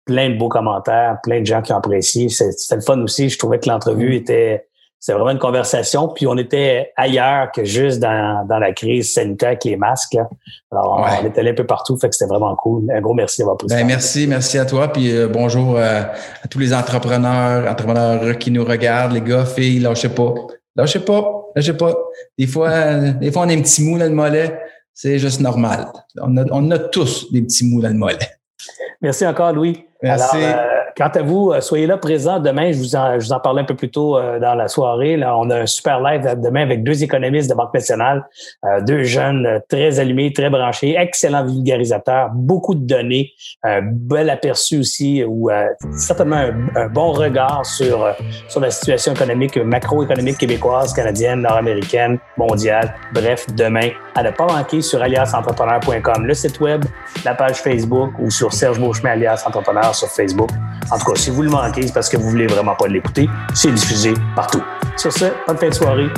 plein de beaux commentaires, plein de gens qui ont apprécié. C'était le fun aussi. Je trouvais que l'entrevue mm. était c'est vraiment une conversation. Puis on était ailleurs que juste dans, dans la crise sanitaire avec les masques. Alors, on était allé un peu partout. Fait que c'était vraiment cool. Un gros merci d'avoir pris ben, Merci, merci à toi. Puis euh, bonjour euh, à tous les entrepreneurs, entrepreneurs qui nous regardent, les gars, filles, lâchez pas. Lâchez pas, lâchez pas. Des fois, euh, des fois, on a un petit mou dans le mollet. C'est juste normal. On a, on a tous des petits mous dans le mollet. Merci encore, Louis. Merci. Quant à vous, euh, soyez là présents demain. Je vous en, je vous en parlais un peu plus tôt euh, dans la soirée. Là, on a un super live demain avec deux économistes de Banque nationale, euh, deux jeunes très allumés, très branchés, excellents vulgarisateurs, beaucoup de données, un bel aperçu aussi ou certainement un, bon regard sur sur la situation économique, macroéconomique québécoise, canadienne, nord-américaine, mondiale. Bref, demain, à ne pas manquer sur aliasentrepreneur.com, le site web, la page Facebook ou sur Serge Beauchemin alias entrepreneur sur Facebook. En tout cas, si vous le manquez, c'est parce que vous voulez vraiment pas l'écouter. C'est diffusé partout. Sur ce, bonne fin de soirée.